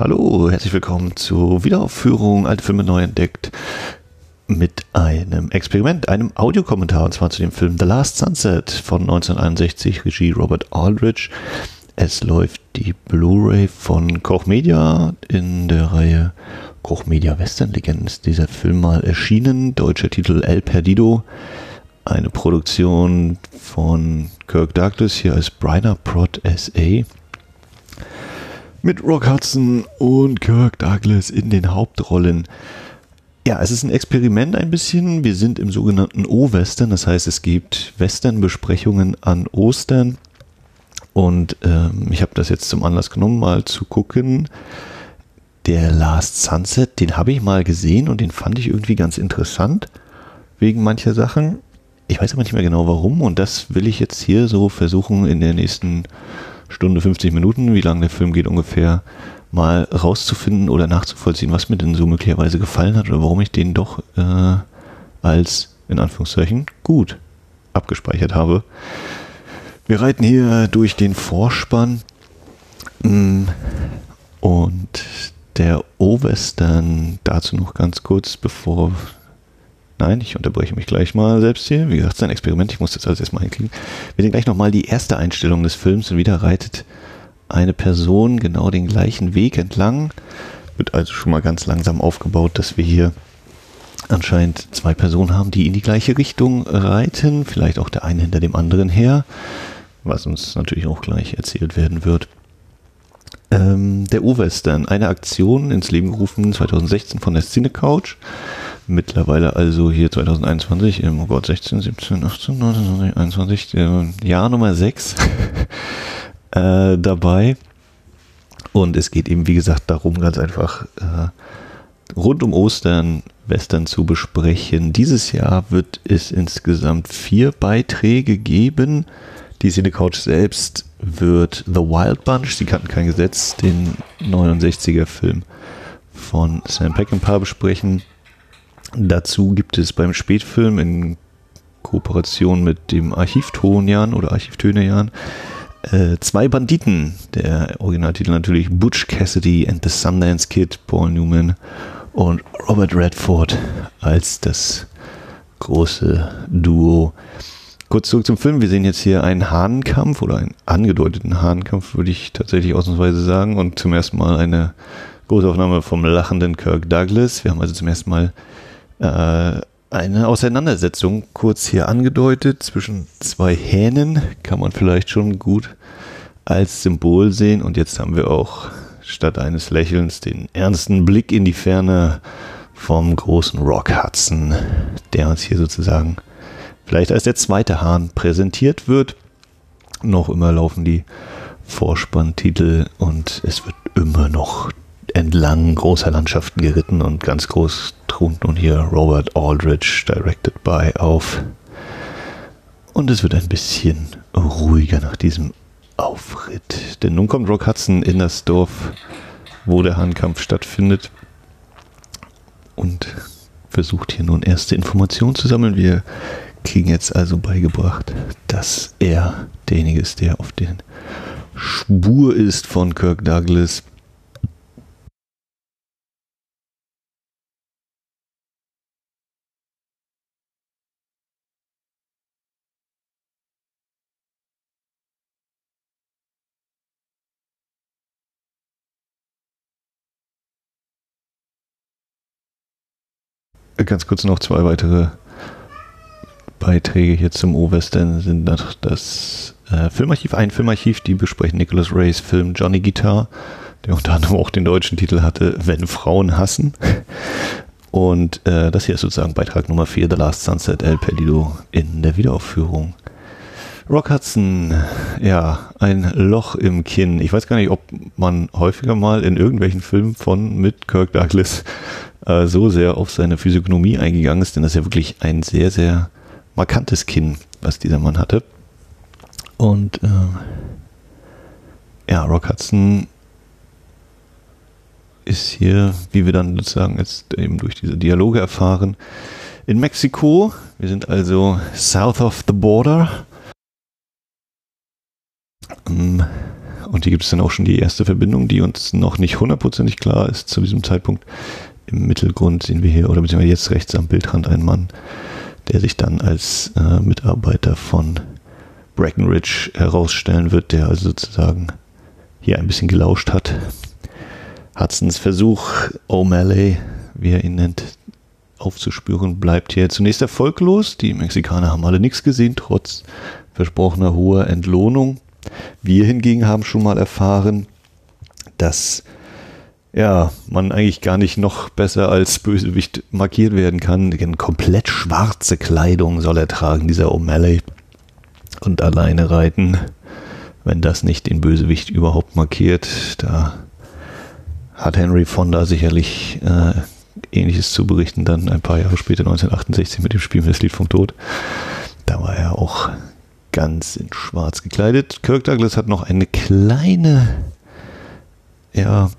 Hallo, herzlich willkommen zur Wiederaufführung Alte Filme neu entdeckt mit einem Experiment, einem Audiokommentar und zwar zu dem Film The Last Sunset von 1961, Regie Robert Aldrich. Es läuft die Blu-ray von Koch Media in der Reihe Koch Media Western Legenden ist dieser Film mal erschienen. Deutscher Titel El Perdido. Eine Produktion von Kirk Douglas hier als Briner Prod SA. Mit Rock Hudson und Kirk Douglas in den Hauptrollen. Ja, es ist ein Experiment ein bisschen. Wir sind im sogenannten O-Western, das heißt, es gibt Western-Besprechungen an Ostern. Und ähm, ich habe das jetzt zum Anlass genommen, mal zu gucken. Der Last Sunset, den habe ich mal gesehen und den fand ich irgendwie ganz interessant, wegen mancher Sachen. Ich weiß aber nicht mehr genau warum und das will ich jetzt hier so versuchen in der nächsten Stunde 50 Minuten, wie lange der Film geht ungefähr, mal rauszufinden oder nachzuvollziehen, was mir denn so möglicherweise gefallen hat oder warum ich den doch äh, als, in Anführungszeichen, gut abgespeichert habe. Wir reiten hier durch den Vorspann mm, und der O-Western, dazu noch ganz kurz, bevor Nein, ich unterbreche mich gleich mal selbst hier. Wie gesagt, es ist ein Experiment, ich muss das alles erstmal hinkriegen. Wir sehen gleich nochmal die erste Einstellung des Films und wieder reitet eine Person genau den gleichen Weg entlang. Wird also schon mal ganz langsam aufgebaut, dass wir hier anscheinend zwei Personen haben, die in die gleiche Richtung reiten. Vielleicht auch der eine hinter dem anderen her, was uns natürlich auch gleich erzählt werden wird. Ähm, der U-Western, eine Aktion ins Leben gerufen 2016 von der Cine Couch. Mittlerweile also hier 2021, im oh Gott, 16, 17, 18, 19, 21, äh, Jahr Nummer 6 äh, dabei. Und es geht eben, wie gesagt, darum, ganz einfach äh, rund um Ostern Western zu besprechen. Dieses Jahr wird es insgesamt vier Beiträge geben. Die Cine Couch selbst wird The Wild Bunch, sie kannten kein Gesetz, den 69er Film von Sam Peckinpah besprechen. Dazu gibt es beim Spätfilm in Kooperation mit dem Archivtonjan oder Archivtönejan äh, zwei Banditen. Der Originaltitel natürlich Butch Cassidy and the Sundance Kid, Paul Newman und Robert Redford als das große Duo. Kurz zurück zum Film. Wir sehen jetzt hier einen Hahnenkampf oder einen angedeuteten Hahnenkampf, würde ich tatsächlich ausnahmsweise sagen. Und zum ersten Mal eine Großaufnahme vom lachenden Kirk Douglas. Wir haben also zum ersten Mal äh, eine Auseinandersetzung kurz hier angedeutet zwischen zwei Hähnen. Kann man vielleicht schon gut als Symbol sehen. Und jetzt haben wir auch statt eines Lächelns den ernsten Blick in die Ferne vom großen Rock Hudson, der uns hier sozusagen vielleicht als der zweite Hahn präsentiert wird. Noch immer laufen die Vorspanntitel und es wird immer noch entlang großer Landschaften geritten und ganz groß thront nun hier Robert Aldrich, directed by, auf. Und es wird ein bisschen ruhiger nach diesem Aufritt. Denn nun kommt Rock Hudson in das Dorf, wo der Hahnkampf stattfindet und versucht hier nun erste Informationen zu sammeln. Wir kriegen jetzt also beigebracht, dass er derjenige ist, der auf den Spur ist von Kirk Douglas ganz kurz noch zwei weitere Beiträge hier zum O-Western sind das, das äh, Filmarchiv, ein Filmarchiv, die besprechen Nicholas Rays Film Johnny Guitar, der unter anderem auch den deutschen Titel hatte, Wenn Frauen hassen. Und äh, das hier ist sozusagen Beitrag Nummer 4, The Last Sunset, El Perdido in der Wiederaufführung. Rock Hudson, ja, ein Loch im Kinn. Ich weiß gar nicht, ob man häufiger mal in irgendwelchen Filmen von mit Kirk Douglas äh, so sehr auf seine Physiognomie eingegangen ist, denn das ist ja wirklich ein sehr, sehr markantes Kinn, was dieser Mann hatte. Und äh, ja, Rock Hudson ist hier, wie wir dann sozusagen jetzt eben durch diese Dialoge erfahren, in Mexiko. Wir sind also south of the border. Ähm, und Und hier gibt es dann auch schon die erste Verbindung, die uns noch nicht hundertprozentig klar ist zu diesem Zeitpunkt. Im Mittelgrund sehen wir hier, oder beziehungsweise jetzt rechts am Bildrand, einen Mann, der sich dann als äh, Mitarbeiter von Breckenridge herausstellen wird, der also sozusagen hier ein bisschen gelauscht hat. Hudsons Versuch, O'Malley, wie er ihn nennt, aufzuspüren, bleibt hier zunächst erfolglos. Die Mexikaner haben alle nichts gesehen, trotz versprochener hoher Entlohnung. Wir hingegen haben schon mal erfahren, dass ja, man eigentlich gar nicht noch besser als Bösewicht markiert werden kann. Denn komplett schwarze Kleidung soll er tragen, dieser O'Malley. Und alleine reiten, wenn das nicht den Bösewicht überhaupt markiert. Da hat Henry Fonda sicherlich äh, Ähnliches zu berichten, dann ein paar Jahre später, 1968, mit dem Spiel Das Lied vom Tod. Da war er auch ganz in schwarz gekleidet. Kirk Douglas hat noch eine kleine, ja,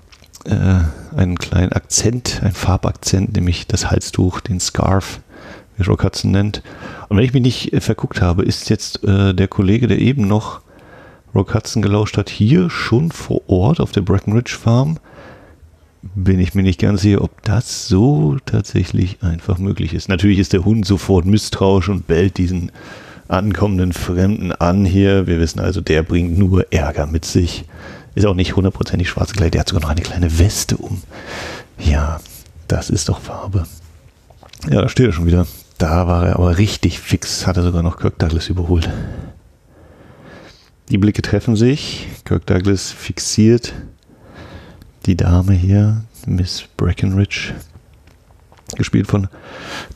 äh, einen kleinen Akzent, einen Farbakzent, nämlich das Halstuch, den Scarf, wie Rock Hudson nennt. Und wenn ich mich nicht äh, verguckt habe, ist jetzt äh, der Kollege, der eben noch Rock Hudson gelauscht hat, hier schon vor Ort auf der Breckenridge Farm bin ich mir nicht ganz sicher, ob das so tatsächlich einfach möglich ist. Natürlich ist der Hund sofort misstrauisch und bellt diesen ankommenden Fremden an hier. Wir wissen also, der bringt nur Ärger mit sich. Ist auch nicht hundertprozentig schwarz gekleidet. Der hat sogar noch eine kleine Weste um. Ja, das ist doch Farbe. Ja, da steht er schon wieder. Da war er aber richtig fix. Hat er sogar noch Kirk Douglas überholt. Die Blicke treffen sich. Kirk Douglas fixiert die Dame hier, Miss Breckenridge, gespielt von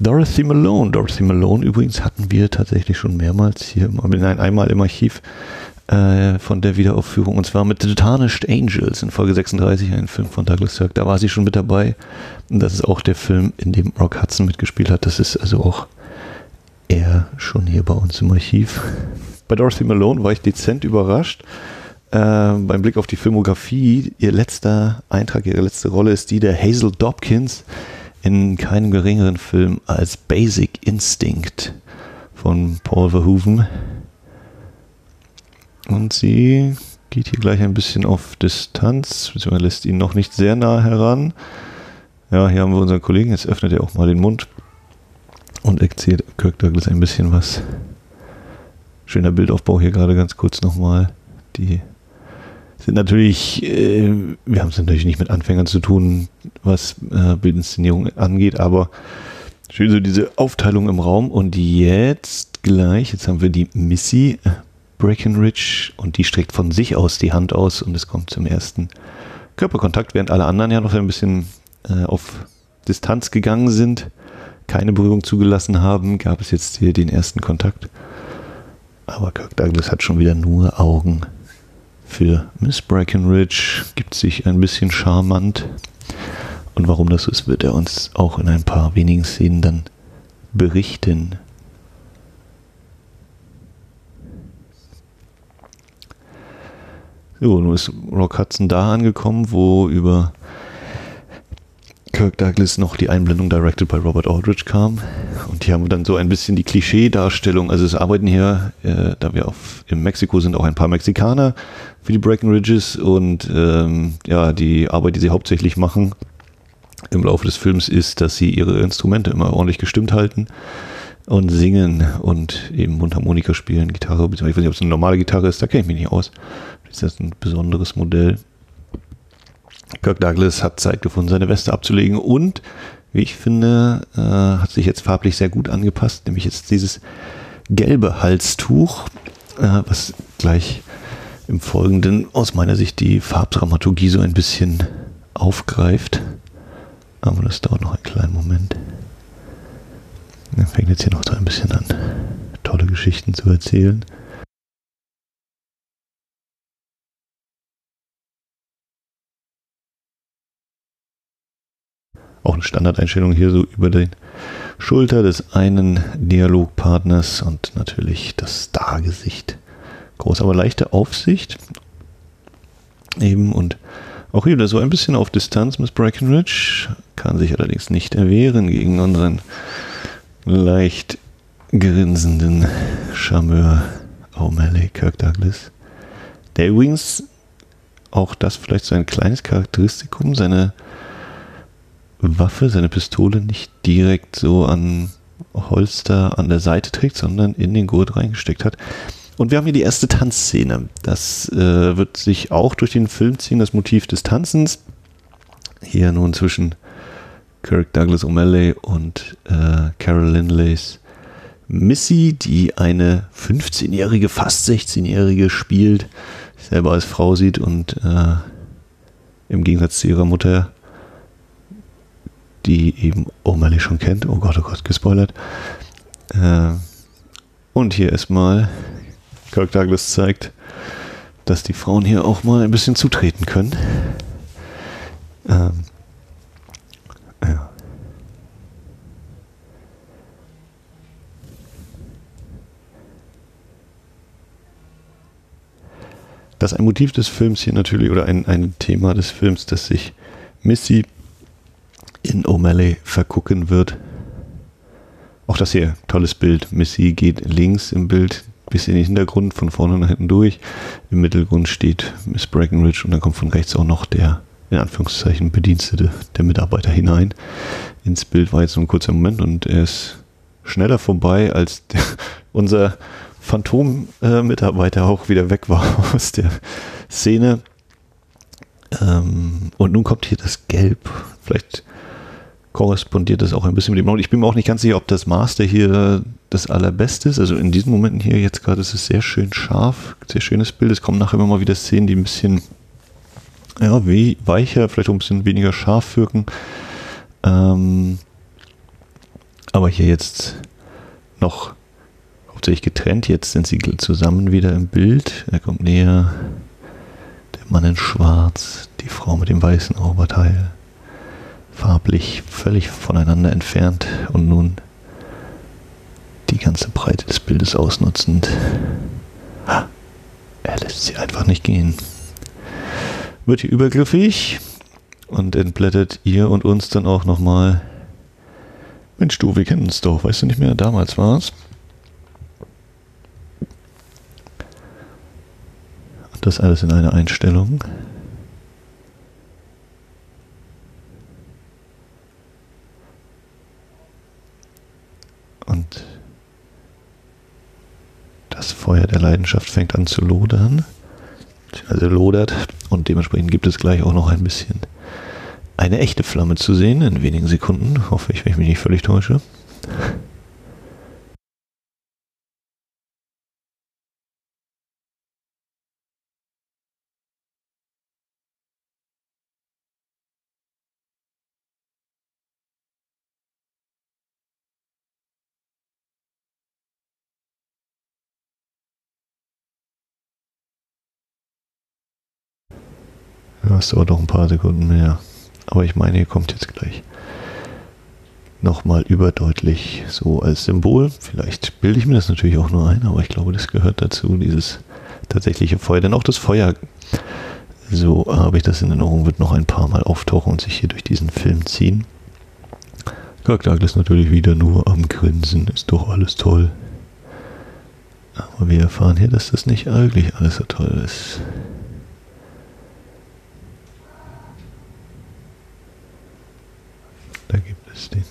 Dorothy Malone. Dorothy Malone übrigens hatten wir tatsächlich schon mehrmals hier, nein, einmal im Archiv äh, von der Wiederaufführung und zwar mit The Tarnished Angels in Folge 36, ein Film von Douglas Sirk. Da war sie schon mit dabei und das ist auch der Film, in dem Rock Hudson mitgespielt hat. Das ist also auch er schon hier bei uns im Archiv. Bei Dorothy Malone war ich dezent überrascht äh, beim Blick auf die Filmografie, ihr letzter Eintrag, ihre letzte Rolle ist die der Hazel Dobkins in keinem geringeren Film als Basic Instinct von Paul Verhoeven. Und sie geht hier gleich ein bisschen auf Distanz, beziehungsweise lässt ihn noch nicht sehr nah heran. Ja, hier haben wir unseren Kollegen, jetzt öffnet er auch mal den Mund und erzählt Kirk Douglas ein bisschen was. Schöner Bildaufbau hier gerade ganz kurz nochmal. Die sind natürlich, äh, wir haben es natürlich nicht mit Anfängern zu tun, was äh, Bildinszenierung angeht, aber schön so diese Aufteilung im Raum und jetzt gleich, jetzt haben wir die Missy Breckenridge und die streckt von sich aus die Hand aus und es kommt zum ersten Körperkontakt, während alle anderen ja noch ein bisschen äh, auf Distanz gegangen sind, keine Berührung zugelassen haben, gab es jetzt hier den ersten Kontakt. Aber Kirk Douglas hat schon wieder nur Augen für Miss Breckenridge, gibt sich ein bisschen charmant. Und warum das so ist, wird er uns auch in ein paar wenigen Szenen dann berichten. So, nun ist Rock Hudson da angekommen, wo über Kirk Douglas noch die Einblendung directed by Robert Aldrich kam. Und hier haben wir dann so ein bisschen die Klischee-Darstellung. Also es arbeiten hier, äh, da wir auf, in Mexiko sind, auch ein paar Mexikaner für die Breckenridges. Und ähm, ja, die Arbeit, die sie hauptsächlich machen im Laufe des Films, ist, dass sie ihre Instrumente immer ordentlich gestimmt halten und singen und eben Mundharmonika spielen, Gitarre, ich weiß nicht, ob es eine normale Gitarre ist, da kenne ich mich nicht aus. Das ist ein besonderes Modell. Kirk Douglas hat Zeit gefunden, seine Weste abzulegen und, wie ich finde, äh, hat sich jetzt farblich sehr gut angepasst, nämlich jetzt dieses gelbe Halstuch, äh, was gleich im Folgenden aus meiner Sicht die Farbdramaturgie so ein bisschen aufgreift. Aber das dauert noch einen kleinen Moment. Dann fängt jetzt hier noch so ein bisschen an, tolle Geschichten zu erzählen. auch eine Standardeinstellung hier so über die Schulter des einen Dialogpartners und natürlich das Stargesicht. Groß, aber leichte Aufsicht. Eben und auch hier wieder so ein bisschen auf Distanz, Miss Breckenridge. Kann sich allerdings nicht erwehren gegen unseren leicht grinsenden Charmeur O'Malley, Kirk Douglas. Der übrigens auch das vielleicht so ein kleines Charakteristikum, seine Waffe, seine Pistole nicht direkt so an Holster an der Seite trägt, sondern in den Gurt reingesteckt hat. Und wir haben hier die erste Tanzszene. Das äh, wird sich auch durch den Film ziehen, das Motiv des Tanzens. Hier nun zwischen Kirk Douglas O'Malley und äh, Carol Lindleys Missy, die eine 15-jährige, fast 16-jährige spielt, selber als Frau sieht und äh, im Gegensatz zu ihrer Mutter, die eben O'Malley schon kennt, oh Gott, oh Gott, gespoilert. Äh, und hier erstmal Kirk Douglas zeigt, dass die Frauen hier auch mal ein bisschen zutreten können. Ähm, Das ist ein Motiv des Films hier natürlich oder ein, ein Thema des Films, dass sich Missy in O'Malley vergucken wird. Auch das hier, tolles Bild. Missy geht links im Bild bis in den Hintergrund, von vorne nach hinten durch. Im Mittelgrund steht Miss Breckenridge und dann kommt von rechts auch noch der, in Anführungszeichen, Bedienstete, der Mitarbeiter hinein. Ins Bild war jetzt so ein kurzer Moment und er ist schneller vorbei, als der, unser Phantom-Mitarbeiter auch wieder weg war aus der Szene. Ähm, und nun kommt hier das Gelb. Vielleicht korrespondiert das auch ein bisschen mit dem Blau. Ich bin mir auch nicht ganz sicher, ob das Master hier das allerbeste ist. Also in diesen Momenten hier jetzt gerade ist es sehr schön scharf, sehr schönes Bild. Es kommen nachher immer mal wieder Szenen, die ein bisschen ja, wie weicher, vielleicht auch ein bisschen weniger scharf wirken. Ähm, aber hier jetzt noch hauptsächlich getrennt. Jetzt sind sie zusammen wieder im Bild. Er kommt näher. Der Mann in Schwarz, die Frau mit dem weißen Oberteil. Farblich völlig voneinander entfernt und nun die ganze Breite des Bildes ausnutzend. Er lässt sie einfach nicht gehen. Wird hier übergriffig und entblättert ihr und uns dann auch nochmal. Mensch, du, wir kennen uns doch, weißt du nicht mehr, damals war Das alles in einer Einstellung. Und das Feuer der Leidenschaft fängt an zu lodern. Also lodert. Und dementsprechend gibt es gleich auch noch ein bisschen eine echte Flamme zu sehen in wenigen Sekunden. Hoffe ich, wenn ich mich nicht völlig täusche. Ja, es dauert noch ein paar Sekunden mehr. Aber ich meine, hier kommt jetzt gleich nochmal überdeutlich so als Symbol. Vielleicht bilde ich mir das natürlich auch nur ein, aber ich glaube, das gehört dazu, dieses tatsächliche Feuer. Denn auch das Feuer, so habe ich das in Erinnerung, wird noch ein paar Mal auftauchen und sich hier durch diesen Film ziehen. Kirk Douglas natürlich wieder nur am Grinsen, ist doch alles toll. Aber wir erfahren hier, dass das nicht wirklich alles so toll ist. Da gibt es den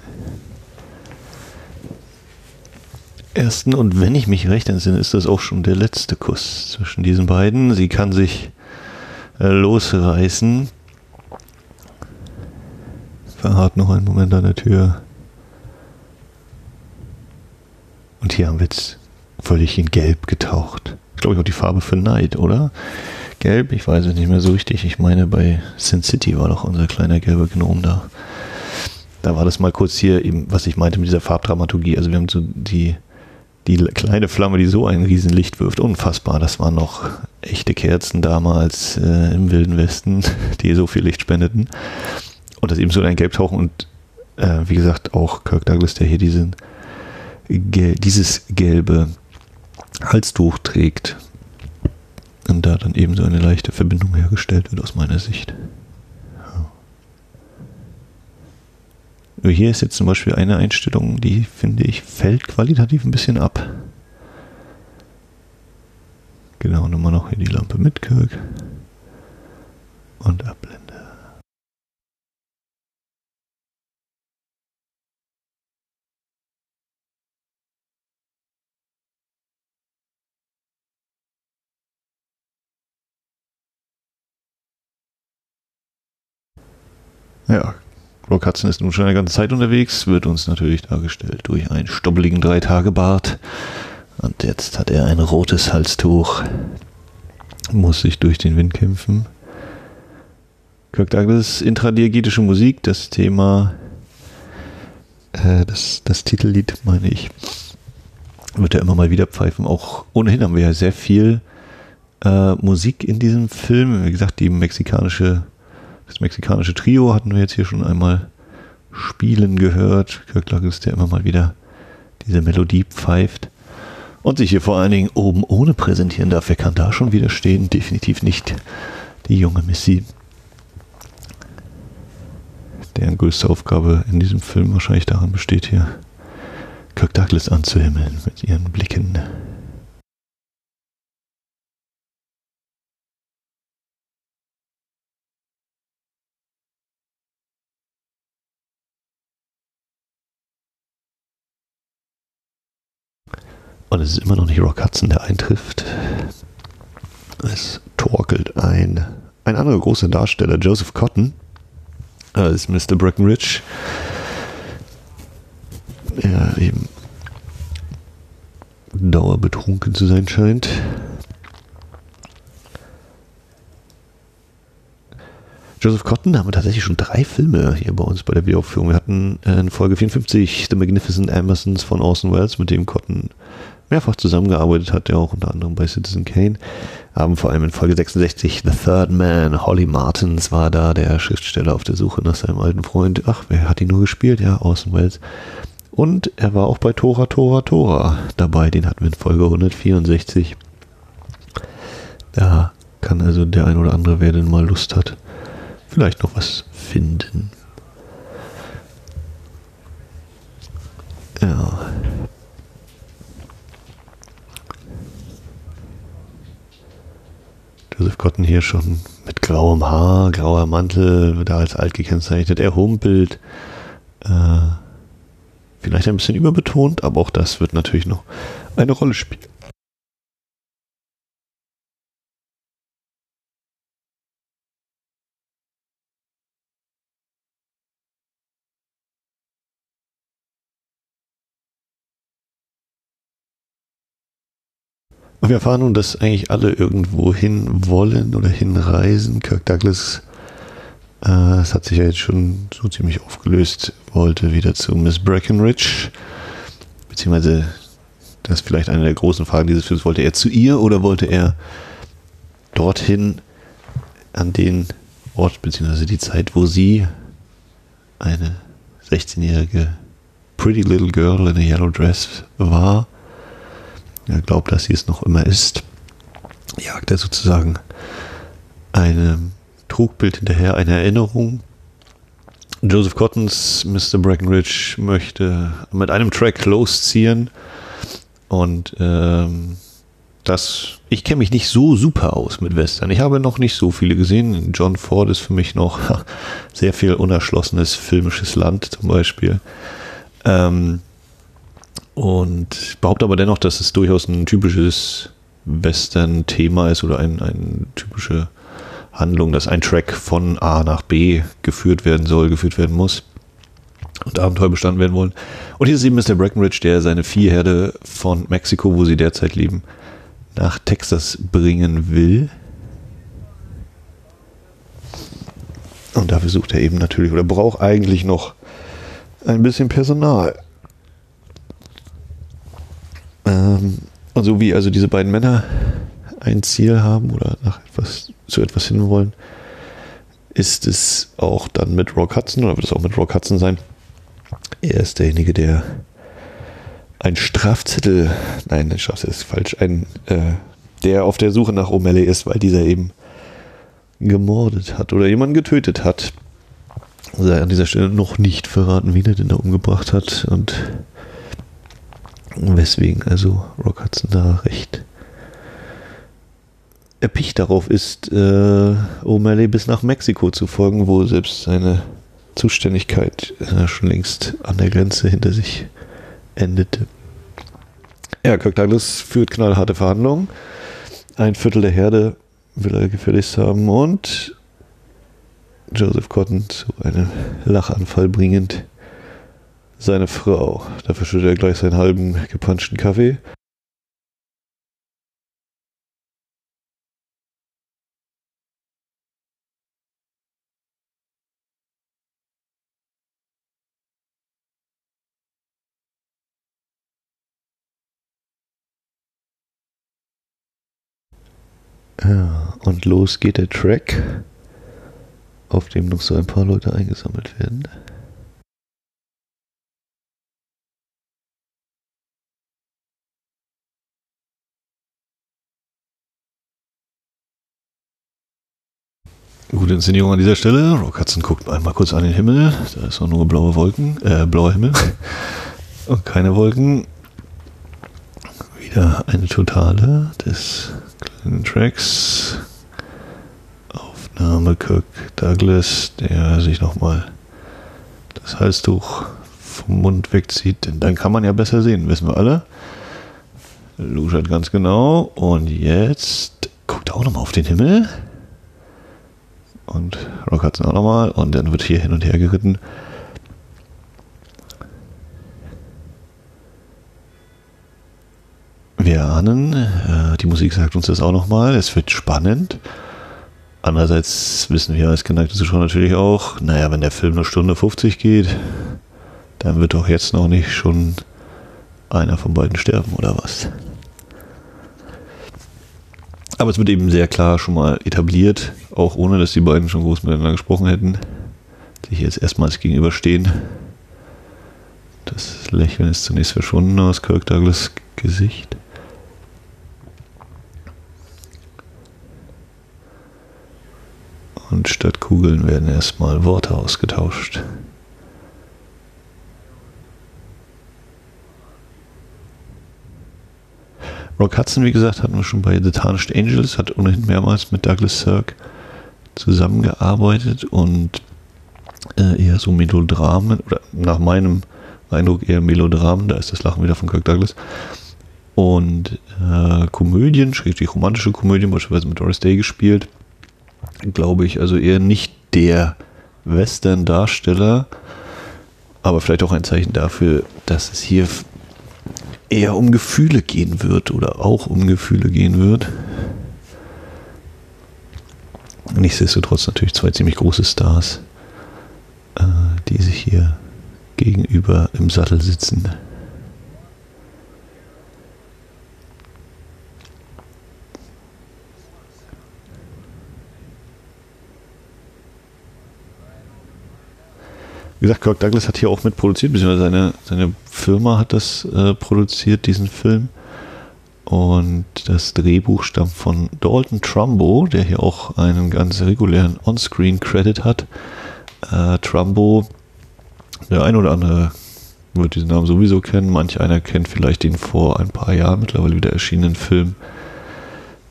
ersten und wenn ich mich recht entsinne, ist das auch schon der letzte Kuss zwischen diesen beiden. Sie kann sich äh, losreißen. Verharrt noch einen Moment an der Tür. Und hier haben wir jetzt völlig in Gelb getaucht. Ich glaube, ich auch die Farbe für Neid, oder? Gelb, ich weiß es nicht mehr so richtig. Ich meine, bei Sin City war doch unser kleiner gelber Gnome da. Da war das mal kurz hier eben, was ich meinte mit dieser Farbdramaturgie. Also wir haben so die, die kleine Flamme, die so ein Riesenlicht wirft. Unfassbar. Das waren noch echte Kerzen damals äh, im Wilden Westen, die so viel Licht spendeten. Und das eben so ein Gelbtauchen und äh, wie gesagt auch Kirk Douglas, der hier diesen, gel dieses gelbe Halstuch trägt. Und da dann eben so eine leichte Verbindung hergestellt wird aus meiner Sicht. Hier ist jetzt zum Beispiel eine Einstellung, die finde ich fällt qualitativ ein bisschen ab. Genau, nochmal noch hier die Lampe mit Kirk. und Ablende. Ja, Rock Hudson ist nun schon eine ganze Zeit unterwegs, wird uns natürlich dargestellt durch einen stoppeligen Drei-Tage-Bart. Und jetzt hat er ein rotes Halstuch, muss sich durch den Wind kämpfen. Kirk Douglas, intradiegetische Musik, das Thema, äh, das, das Titellied, meine ich, wird er immer mal wieder pfeifen. Auch ohnehin haben wir ja sehr viel äh, Musik in diesem Film. Wie gesagt, die mexikanische das mexikanische Trio hatten wir jetzt hier schon einmal spielen gehört. Kirk Douglas, der immer mal wieder diese Melodie pfeift. Und sich hier vor allen Dingen oben ohne präsentieren darf. Wer kann da schon wieder stehen? Definitiv nicht die junge Missy. Deren größte Aufgabe in diesem Film wahrscheinlich daran besteht, hier Kirk Douglas anzuhimmeln mit ihren Blicken. Und es ist immer noch nicht Rock Hudson, der eintrifft. Es torkelt ein, ein anderer großer Darsteller, Joseph Cotton, als Mr. Breckenridge. Der eben dauerbetrunken zu sein scheint. Joseph Cotton haben wir tatsächlich schon drei Filme hier bei uns bei der Wiederaufführung. Wir hatten in Folge 54 The Magnificent Amazons von Orson Welles, mit dem Cotton mehrfach zusammengearbeitet hat, ja auch unter anderem bei Citizen Kane. Haben vor allem in Folge 66 The Third Man, Holly Martins war da, der Schriftsteller auf der Suche nach seinem alten Freund. Ach, wer hat ihn nur gespielt? Ja, Orson Welles. Und er war auch bei Tora, Tora, Tora dabei. Den hatten wir in Folge 164. Da kann also der ein oder andere, wer denn mal Lust hat, vielleicht noch was finden. Ja. Joseph Cotton hier schon mit grauem Haar, grauer Mantel, da als alt gekennzeichnet. Er humpelt. Äh, vielleicht ein bisschen überbetont, aber auch das wird natürlich noch eine Rolle spielen. Und wir erfahren nun, dass eigentlich alle irgendwo hin wollen oder hinreisen. Kirk Douglas, äh, es hat sich ja jetzt schon so ziemlich aufgelöst, wollte wieder zu Miss Breckenridge, beziehungsweise das ist vielleicht eine der großen Fragen dieses Films, wollte er zu ihr oder wollte er dorthin an den Ort, beziehungsweise die Zeit, wo sie eine 16-jährige Pretty Little Girl in a Yellow Dress war er glaubt, dass sie es noch immer ist, jagt er sozusagen einem Trugbild hinterher, eine Erinnerung. Joseph Cottons Mr. Breckenridge möchte mit einem Track losziehen und ähm, das, ich kenne mich nicht so super aus mit Western. Ich habe noch nicht so viele gesehen. John Ford ist für mich noch sehr viel unerschlossenes filmisches Land zum Beispiel. Ähm, und behaupte aber dennoch, dass es durchaus ein typisches Western-Thema ist oder ein, eine typische Handlung, dass ein Track von A nach B geführt werden soll, geführt werden muss und Abenteuer bestanden werden wollen. Und hier ist eben Mr. Breckenridge, der seine Viehherde von Mexiko, wo sie derzeit leben, nach Texas bringen will. Und dafür sucht er eben natürlich oder braucht eigentlich noch ein bisschen Personal. Ähm, und so wie also diese beiden Männer ein Ziel haben oder nach etwas, zu etwas hinwollen, ist es auch dann mit Rock Hudson oder wird es auch mit Rock Hudson sein. Er ist derjenige, der ein Strafzettel, nein, ein Strafzettel ist falsch, ein, äh, der auf der Suche nach O'Malley ist, weil dieser eben gemordet hat oder jemanden getötet hat. Sei an dieser Stelle noch nicht verraten, wen er denn da umgebracht hat und Weswegen also Rock Hudson da recht erpicht darauf ist, äh, O'Malley bis nach Mexiko zu folgen, wo selbst seine Zuständigkeit äh, schon längst an der Grenze hinter sich endete. Ja, Kirk Douglas führt knallharte Verhandlungen. Ein Viertel der Herde will er gefälligst haben und Joseph Cotton zu einem Lachanfall bringend seine Frau. Dafür schüttet er gleich seinen halben gepanschten Kaffee. Ja, und los geht der Track, auf dem noch so ein paar Leute eingesammelt werden. Gute Inszenierung an dieser Stelle. Rock Hudson guckt einmal kurz an den Himmel. Da ist auch nur blaue Wolken, äh, blauer Himmel. Und keine Wolken. Wieder eine totale des kleinen Tracks. Aufnahme Kirk Douglas, der sich nochmal das Halstuch vom Mund wegzieht. Denn dann kann man ja besser sehen, wissen wir alle. Luschert ganz genau. Und jetzt guckt er auch nochmal auf den Himmel. Und Rock es auch nochmal. Und dann wird hier hin und her geritten. Wir ahnen, äh, die Musik sagt uns das auch nochmal, es wird spannend. Andererseits wissen wir als geneigte Zuschauer natürlich auch, naja, wenn der Film eine Stunde 50 geht, dann wird doch jetzt noch nicht schon einer von beiden sterben oder was. Aber es wird eben sehr klar schon mal etabliert, auch ohne dass die beiden schon groß miteinander gesprochen hätten, sich jetzt erstmals gegenüberstehen. Das Lächeln ist zunächst verschwunden aus Kirk Douglas Gesicht. Und statt Kugeln werden erstmal Worte ausgetauscht. Rock Hudson, wie gesagt, hatten wir schon bei The Tarnished Angels, hat ohnehin mehrmals mit Douglas Sirk zusammengearbeitet und äh, eher so Melodramen, oder nach meinem Eindruck eher Melodramen, da ist das Lachen wieder von Kirk Douglas. Und äh, Komödien, schrägstrich romantische Komödien, beispielsweise mit Doris Day gespielt, glaube ich, also eher nicht der Western-Darsteller, aber vielleicht auch ein Zeichen dafür, dass es hier eher um Gefühle gehen wird oder auch um Gefühle gehen wird. Nichtsdestotrotz natürlich zwei ziemlich große Stars, äh, die sich hier gegenüber im Sattel sitzen. Wie gesagt, Kirk Douglas hat hier auch mitproduziert, beziehungsweise seine, seine Firma hat das äh, produziert, diesen Film. Und das Drehbuch stammt von Dalton Trumbo, der hier auch einen ganz regulären On-Screen-Credit hat. Äh, Trumbo, der ein oder andere wird diesen Namen sowieso kennen. Manch einer kennt vielleicht den vor ein paar Jahren mittlerweile wieder erschienenen Film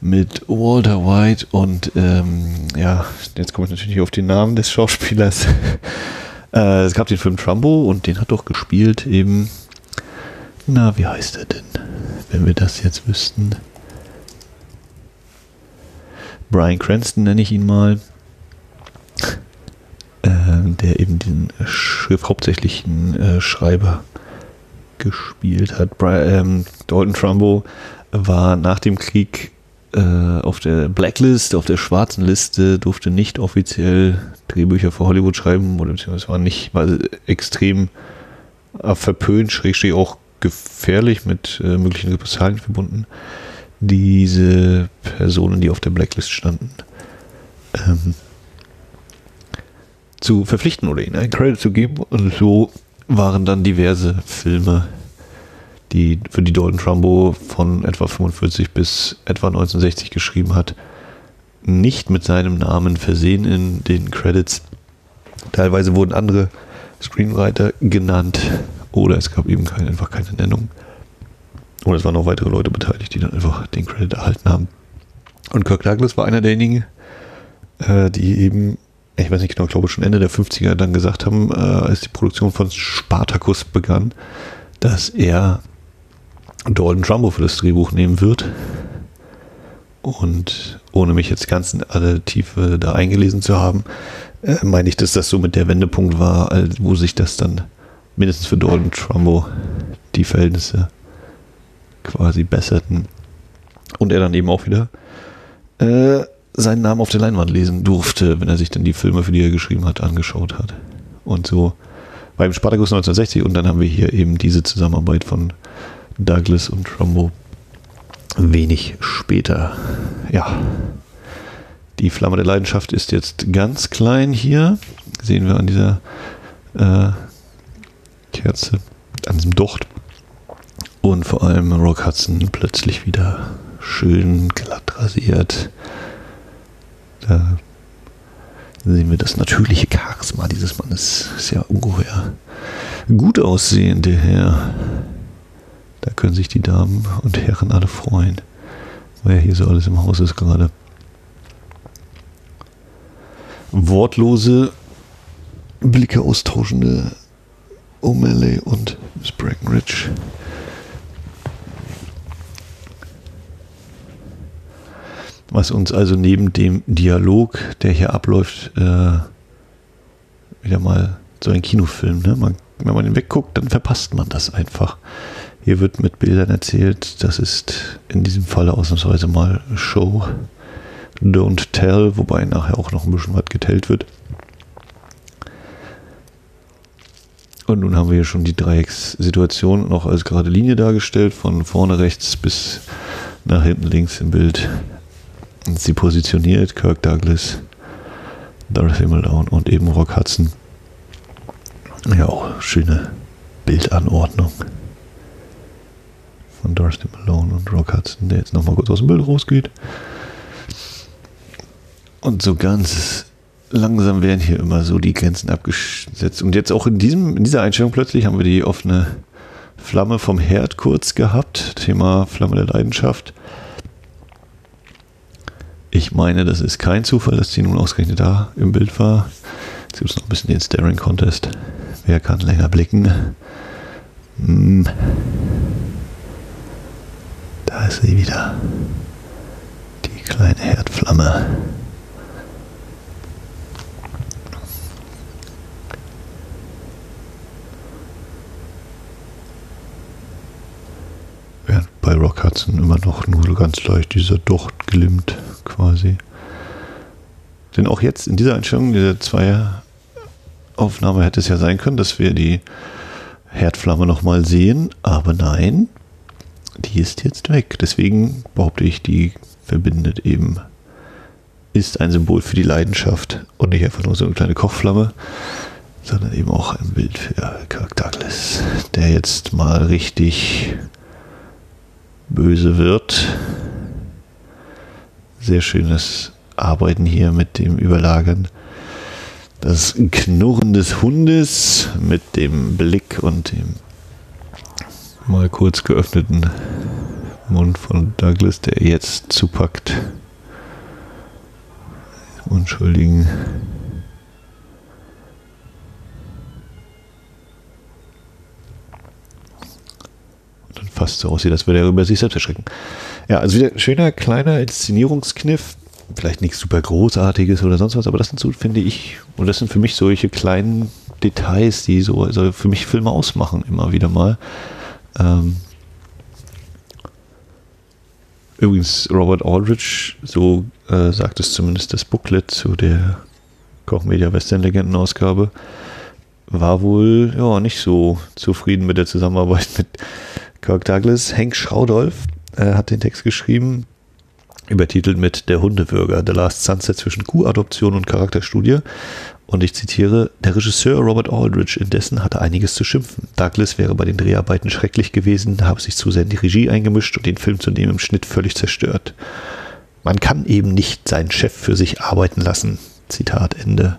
mit Walter White und ähm, ja, jetzt komme ich natürlich auf den Namen des Schauspielers. Äh, es gab den Film Trumbo und den hat doch gespielt eben. Na, wie heißt er denn? Wenn wir das jetzt wüssten. Brian Cranston nenne ich ihn mal. Äh, der eben den Schrift, hauptsächlichen äh, Schreiber gespielt hat. Brian, ähm, Dalton Trumbo war nach dem Krieg äh, auf der Blacklist, auf der schwarzen Liste, durfte nicht offiziell Drehbücher für Hollywood schreiben, oder beziehungsweise war nicht, war extrem äh, verpönt, schrägstrich auch gefährlich mit äh, möglichen Repressalien verbunden. Diese Personen, die auf der Blacklist standen, ähm, zu verpflichten oder ihnen einen Credit zu geben. Und so waren dann diverse Filme die für die Dalton Trumbo von etwa 45 bis etwa 1960 geschrieben hat, nicht mit seinem Namen versehen in den Credits. Teilweise wurden andere Screenwriter genannt oder es gab eben keine, einfach keine Nennung. Oder es waren noch weitere Leute beteiligt, die dann einfach den Credit erhalten haben. Und Kirk Douglas war einer derjenigen, äh, die eben, ich weiß nicht genau, ich glaube schon Ende der 50er dann gesagt haben, äh, als die Produktion von Spartacus begann, dass er Dalton Trumbo für das Drehbuch nehmen wird. Und ohne mich jetzt ganz in alle Tiefe da eingelesen zu haben, äh, meine ich, dass das so mit der Wendepunkt war, wo sich das dann mindestens für Dalton Trumbo die Verhältnisse quasi besserten. Und er dann eben auch wieder äh, seinen Namen auf der Leinwand lesen durfte, wenn er sich dann die Filme, für die er geschrieben hat, angeschaut hat. Und so beim Spartacus 1960 und dann haben wir hier eben diese Zusammenarbeit von Douglas und Trumbo wenig später. Ja, die Flamme der Leidenschaft ist jetzt ganz klein hier. Sehen wir an dieser äh, Kerze, an diesem Docht. Und vor allem Rock Hudson plötzlich wieder schön glatt rasiert. Da sehen wir das natürliche Charisma dieses Mannes. Ist ja ungeheuer gut aussehende Herr. Da können sich die Damen und Herren alle freuen, weil ja hier so alles im Haus ist gerade. Wortlose, Blicke austauschende O'Malley und Miss Breckenridge. Was uns also neben dem Dialog, der hier abläuft, äh, wieder mal so ein Kinofilm. Ne? Man, wenn man ihn wegguckt, dann verpasst man das einfach. Hier wird mit Bildern erzählt, das ist in diesem Falle ausnahmsweise mal Show, Don't Tell, wobei nachher auch noch ein bisschen was getellt wird. Und nun haben wir hier schon die Dreieckssituation noch als gerade Linie dargestellt, von vorne rechts bis nach hinten links im Bild. Sie positioniert Kirk Douglas, Dorothy Malone und eben Rock Hudson. Ja, auch schöne Bildanordnung von Dorothy Malone und Rock Hudson, der jetzt nochmal kurz aus dem Bild rausgeht. Und so ganz langsam werden hier immer so die Grenzen abgesetzt. Und jetzt auch in, diesem, in dieser Einstellung plötzlich haben wir die offene Flamme vom Herd kurz gehabt. Thema Flamme der Leidenschaft. Ich meine, das ist kein Zufall, dass die nun ausgerechnet da im Bild war. Jetzt gibt es noch ein bisschen den Staring Contest. Wer kann länger blicken? Hm. Ist wieder. Die kleine Herdflamme. Während bei Rock Hudson immer noch nur ganz leicht dieser Docht glimmt, quasi. Denn auch jetzt in dieser Einstellung, dieser Zweieraufnahme hätte es ja sein können, dass wir die Herdflamme nochmal sehen, aber nein, die ist jetzt weg. Deswegen behaupte ich, die verbindet eben, ist ein Symbol für die Leidenschaft und nicht einfach nur so eine kleine Kochflamme, sondern eben auch ein Bild für Kirk Douglas, der jetzt mal richtig böse wird. Sehr schönes Arbeiten hier mit dem Überlagern. Das Knurren des Hundes mit dem Blick und dem mal kurz geöffneten Mund von Douglas, der jetzt zupackt. Unschuldigen. Und dann fast so aussieht, als würde er über sich selbst erschrecken. Ja, also wieder schöner kleiner Inszenierungskniff. Vielleicht nichts super Großartiges oder sonst was, aber das sind so, finde ich, und das sind für mich solche kleinen Details, die so also für mich Filme ausmachen, immer wieder mal. Ähm, übrigens, Robert Aldrich, so äh, sagt es zumindest das Booklet zu der Kochmedia Western Legenden-Ausgabe, war wohl ja, nicht so zufrieden mit der Zusammenarbeit mit Kirk Douglas. Hank Schaudolf äh, hat den Text geschrieben, übertitelt mit Der Hundewürger, The Last Sunset zwischen Kuhadoption und Charakterstudie. Und ich zitiere, der Regisseur Robert Aldrich indessen hatte einiges zu schimpfen. Douglas wäre bei den Dreharbeiten schrecklich gewesen, habe sich zu sehr in die Regie eingemischt und den Film zudem im Schnitt völlig zerstört. Man kann eben nicht seinen Chef für sich arbeiten lassen. Zitat Ende.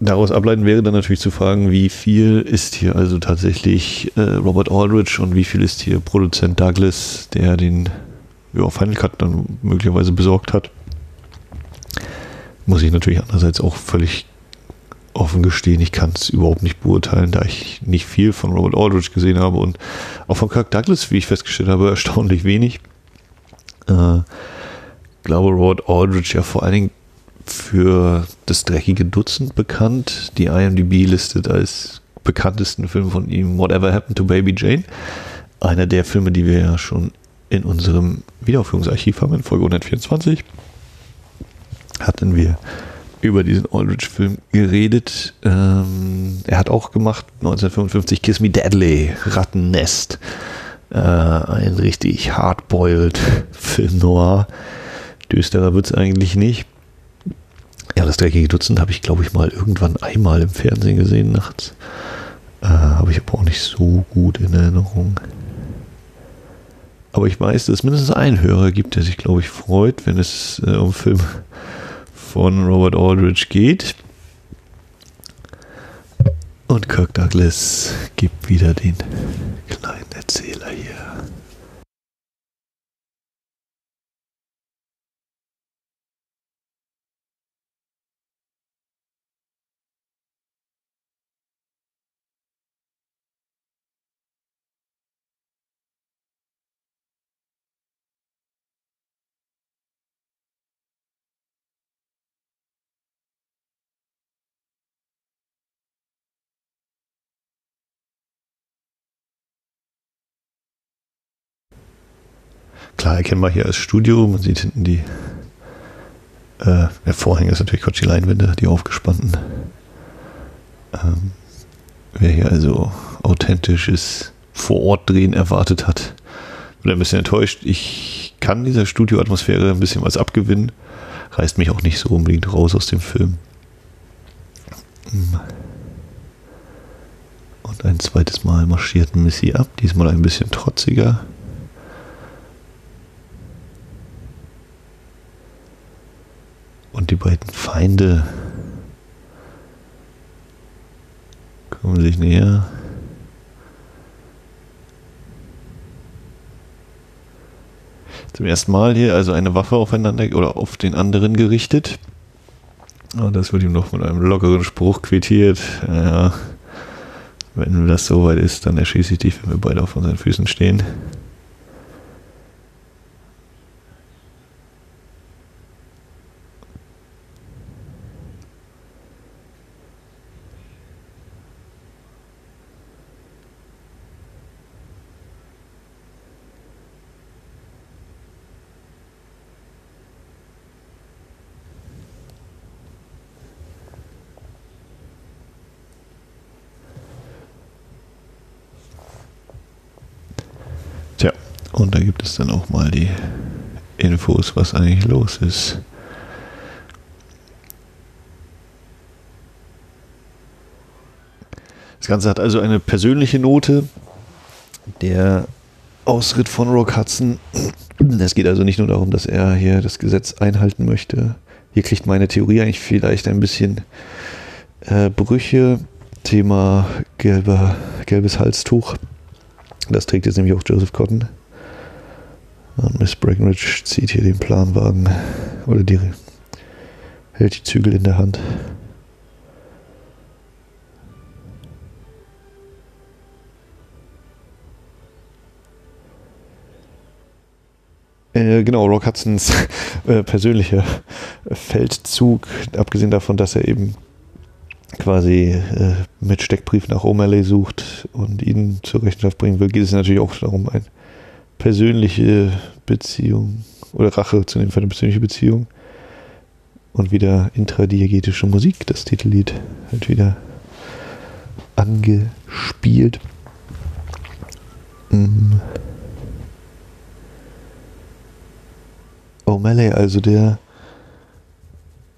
daraus ableiten wäre dann natürlich zu fragen, wie viel ist hier also tatsächlich äh, Robert Aldrich und wie viel ist hier Produzent Douglas, der den ja, Final Cut dann möglicherweise besorgt hat. Muss ich natürlich andererseits auch völlig offen gestehen, ich kann es überhaupt nicht beurteilen, da ich nicht viel von Robert Aldrich gesehen habe und auch von Kirk Douglas, wie ich festgestellt habe, erstaunlich wenig. Äh, glaube Robert Aldrich ja vor allen Dingen für das dreckige Dutzend bekannt. Die IMDb listet als bekanntesten Film von ihm Whatever Happened to Baby Jane. Einer der Filme, die wir ja schon in unserem Wiederaufführungsarchiv haben, in Folge 124, hatten wir über diesen Aldrich-Film geredet. Ähm, er hat auch gemacht 1955 Kiss Me Deadly, Rattennest. Äh, ein richtig hardboiled Film noir. Düsterer wird es eigentlich nicht. Ja, das dreckige Dutzend habe ich, glaube ich, mal irgendwann einmal im Fernsehen gesehen nachts. Äh, habe ich aber auch nicht so gut in Erinnerung. Aber ich weiß, dass es mindestens einen Hörer gibt, der sich, glaube ich, freut, wenn es äh, um Film von Robert Aldrich geht. Und Kirk Douglas gibt wieder den kleinen Erzähler hier. Klar erkennbar hier als Studio. Man sieht hinten die äh, der Vorhänge ist natürlich kurz die Leinwände, die aufgespannten. Ähm, wer hier also authentisches Vor-Ort-Drehen erwartet hat, wird ein bisschen enttäuscht. Ich kann dieser Studioatmosphäre ein bisschen was abgewinnen. Reißt mich auch nicht so unbedingt raus aus dem Film. Und ein zweites Mal marschiert Missy ab, diesmal ein bisschen trotziger. Und die beiden Feinde kommen sich näher. Zum ersten Mal hier also eine Waffe aufeinander oder auf den anderen gerichtet. Und das wird ihm noch mit einem lockeren Spruch quittiert. Ja, wenn das soweit ist, dann erschieße ich dich, wenn wir beide auf unseren Füßen stehen. Und da gibt es dann auch mal die Infos, was eigentlich los ist. Das Ganze hat also eine persönliche Note. Der Ausritt von Rock Hudson. Es geht also nicht nur darum, dass er hier das Gesetz einhalten möchte. Hier kriegt meine Theorie eigentlich vielleicht ein bisschen äh, Brüche. Thema gelber, gelbes Halstuch. Das trägt jetzt nämlich auch Joseph Cotton. Und Miss Breckenridge zieht hier den Planwagen oder die hält die Zügel in der Hand. Äh, genau, Rock Hudsons äh, persönlicher Feldzug, abgesehen davon, dass er eben quasi äh, mit Steckbrief nach O'Malley sucht und ihn zur Rechenschaft bringen will, geht es natürlich auch darum, ein persönliche Beziehung oder Rache zu dem Fall eine persönliche Beziehung und wieder intradiegetische Musik, das Titellied, halt wieder angespielt. Mhm. O'Malley, also der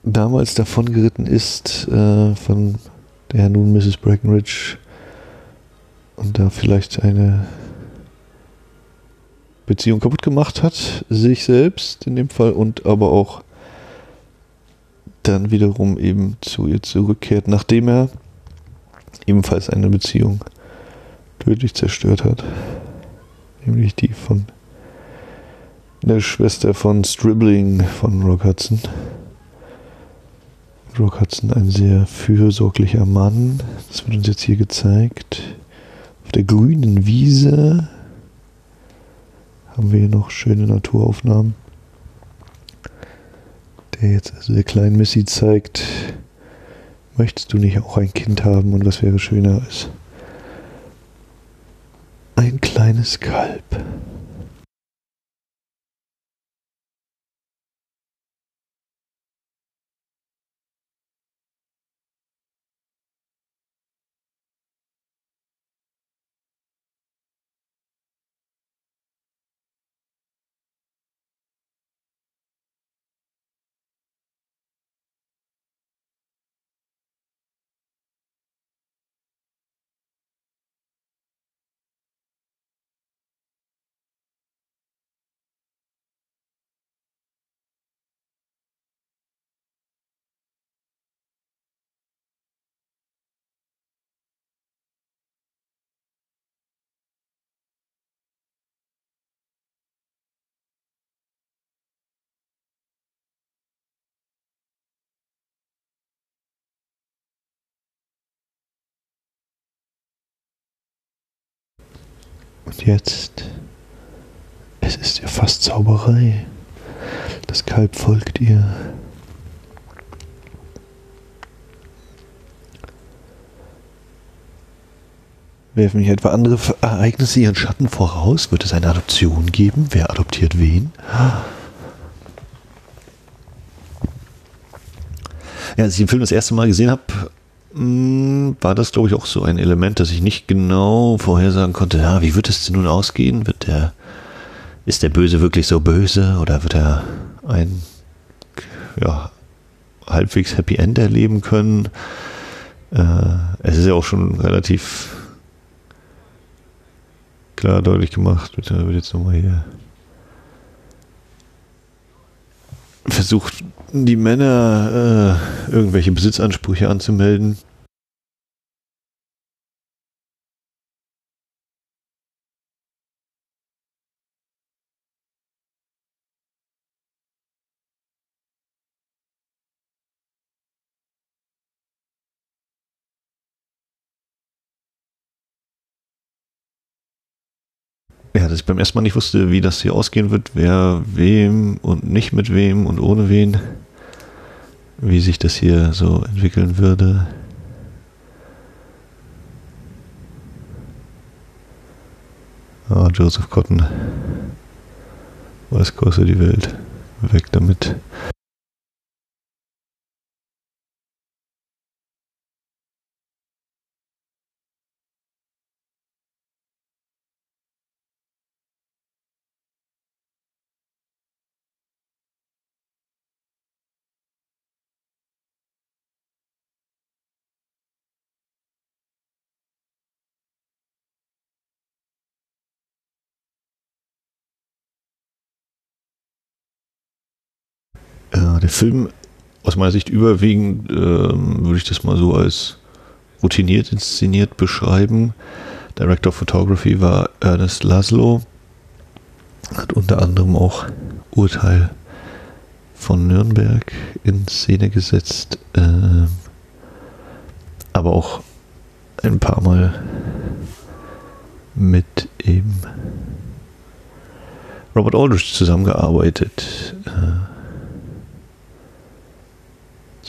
damals davon geritten ist, äh, von der nun Mrs. Breckenridge und da vielleicht eine Beziehung kaputt gemacht hat, sich selbst in dem Fall und aber auch dann wiederum eben zu ihr zurückkehrt, nachdem er ebenfalls eine Beziehung tödlich zerstört hat. Nämlich die von der Schwester von Stribling von Rock Hudson. Rock Hudson, ein sehr fürsorglicher Mann. Das wird uns jetzt hier gezeigt. Auf der grünen Wiese haben wir hier noch schöne Naturaufnahmen. Der jetzt also der kleinen Missy zeigt, möchtest du nicht auch ein Kind haben und was wäre schöner als ein kleines Kalb. Und jetzt, es ist ja fast Zauberei. Das Kalb folgt ihr. Werfen nicht etwa andere Ereignisse ihren Schatten voraus? Wird es eine Adoption geben? Wer adoptiert wen? Ja, als ich den Film das erste Mal gesehen habe, war das, glaube ich, auch so ein Element, dass ich nicht genau vorhersagen konnte, ja, wie wird es denn nun ausgehen? Wird der, ist der Böse wirklich so böse oder wird er ein ja, halbwegs Happy End erleben können? Äh, es ist ja auch schon relativ klar deutlich gemacht. Bitte wird jetzt nochmal hier versucht, die Männer äh, irgendwelche Besitzansprüche anzumelden. Ja, dass ich beim ersten Mal nicht wusste, wie das hier ausgehen wird, wer wem und nicht mit wem und ohne wen, wie sich das hier so entwickeln würde. Ah, Joseph Cotton. Was kostet die Welt? Weg damit. Der Film aus meiner Sicht überwiegend, ähm, würde ich das mal so als routiniert inszeniert beschreiben. Director of Photography war Ernest Laszlo, hat unter anderem auch Urteil von Nürnberg in Szene gesetzt, ähm, aber auch ein paar Mal mit eben Robert Aldrich zusammengearbeitet. Äh,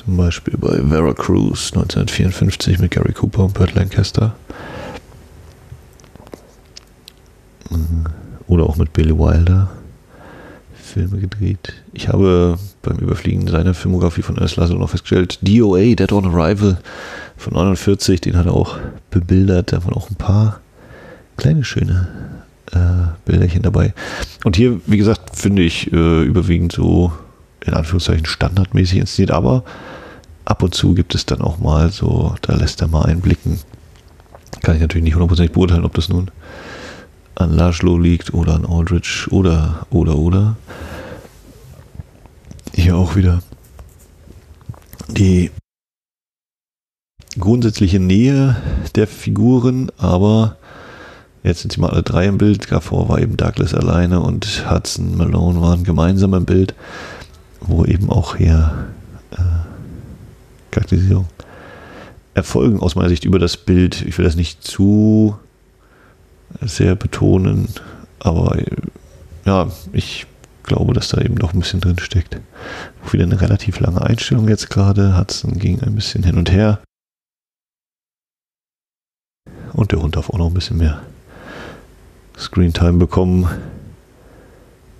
zum Beispiel bei Veracruz 1954 mit Gary Cooper und Burt Lancaster. Oder auch mit Billy Wilder Filme gedreht. Ich habe beim Überfliegen seiner Filmografie von Ernest Laszlo noch festgestellt, DOA, Dead on Arrival von 49, den hat er auch bebildert. Da waren auch ein paar kleine schöne äh, Bilderchen dabei. Und hier, wie gesagt, finde ich äh, überwiegend so in Anführungszeichen standardmäßig inszeniert, aber ab und zu gibt es dann auch mal so, da lässt er mal einblicken. Kann ich natürlich nicht hundertprozentig beurteilen, ob das nun an Laszlo liegt oder an Aldrich oder, oder, oder. Hier auch wieder die grundsätzliche Nähe der Figuren, aber jetzt sind sie mal alle drei im Bild. Davor war eben Douglas alleine und Hudson Malone waren gemeinsam im Bild, wo eben auch hier äh, Charakterisierung erfolgen aus meiner Sicht über das Bild. Ich will das nicht zu sehr betonen, aber ja, ich glaube, dass da eben noch ein bisschen drin steckt. Auch wieder eine relativ lange Einstellung jetzt gerade. Hudson ging ein bisschen hin und her. Und der Hund darf auch noch ein bisschen mehr Screentime bekommen.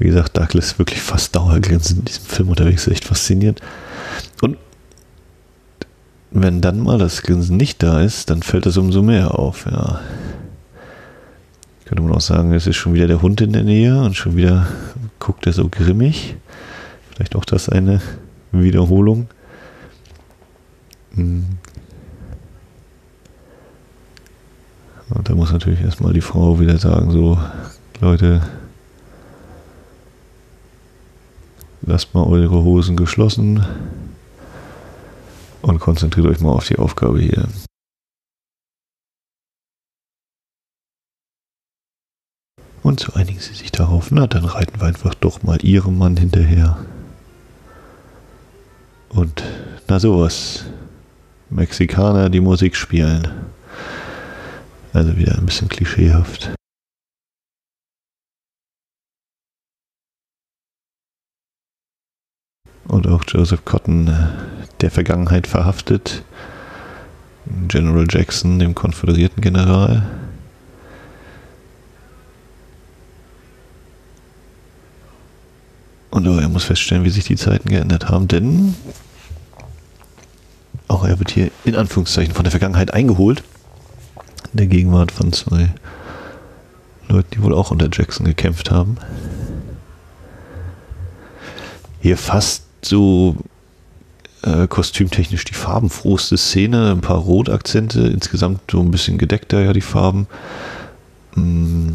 Wie gesagt, Douglas ist wirklich fast dauergrinsend in diesem Film unterwegs, echt faszinierend. Und wenn dann mal das Grinsen nicht da ist, dann fällt es umso mehr auf, ja. Könnte man auch sagen, es ist schon wieder der Hund in der Nähe und schon wieder guckt er so grimmig. Vielleicht auch das eine Wiederholung. Hm. Und da muss natürlich erstmal die Frau wieder sagen, so, Leute, lasst mal eure Hosen geschlossen und konzentriert euch mal auf die Aufgabe hier. Und so einigen sie sich darauf, na, dann reiten wir einfach doch mal ihrem Mann hinterher. Und na sowas. Mexikaner, die Musik spielen. Also wieder ein bisschen klischeehaft. Und auch Joseph Cotton äh, der Vergangenheit verhaftet. General Jackson, dem konföderierten General. Und er muss feststellen, wie sich die Zeiten geändert haben, denn auch er wird hier in Anführungszeichen von der Vergangenheit eingeholt. In der Gegenwart von zwei Leuten, die wohl auch unter Jackson gekämpft haben. Hier fast so äh, kostümtechnisch die farbenfrohste Szene, ein paar Rotakzente, insgesamt so ein bisschen gedeckter ja die Farben. Mm,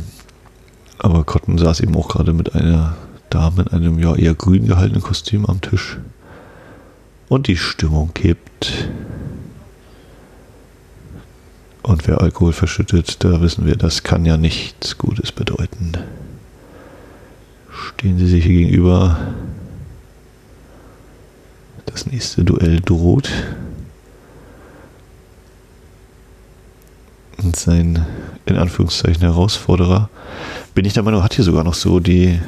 aber Cotton saß eben auch gerade mit einer Dame in einem ja eher grün gehaltenen Kostüm am Tisch. Und die Stimmung kippt. Und wer Alkohol verschüttet, da wissen wir, das kann ja nichts Gutes bedeuten. Stehen sie sich hier gegenüber. Das nächste Duell droht. Und sein, in Anführungszeichen, Herausforderer, bin ich der Meinung, hat hier sogar noch so die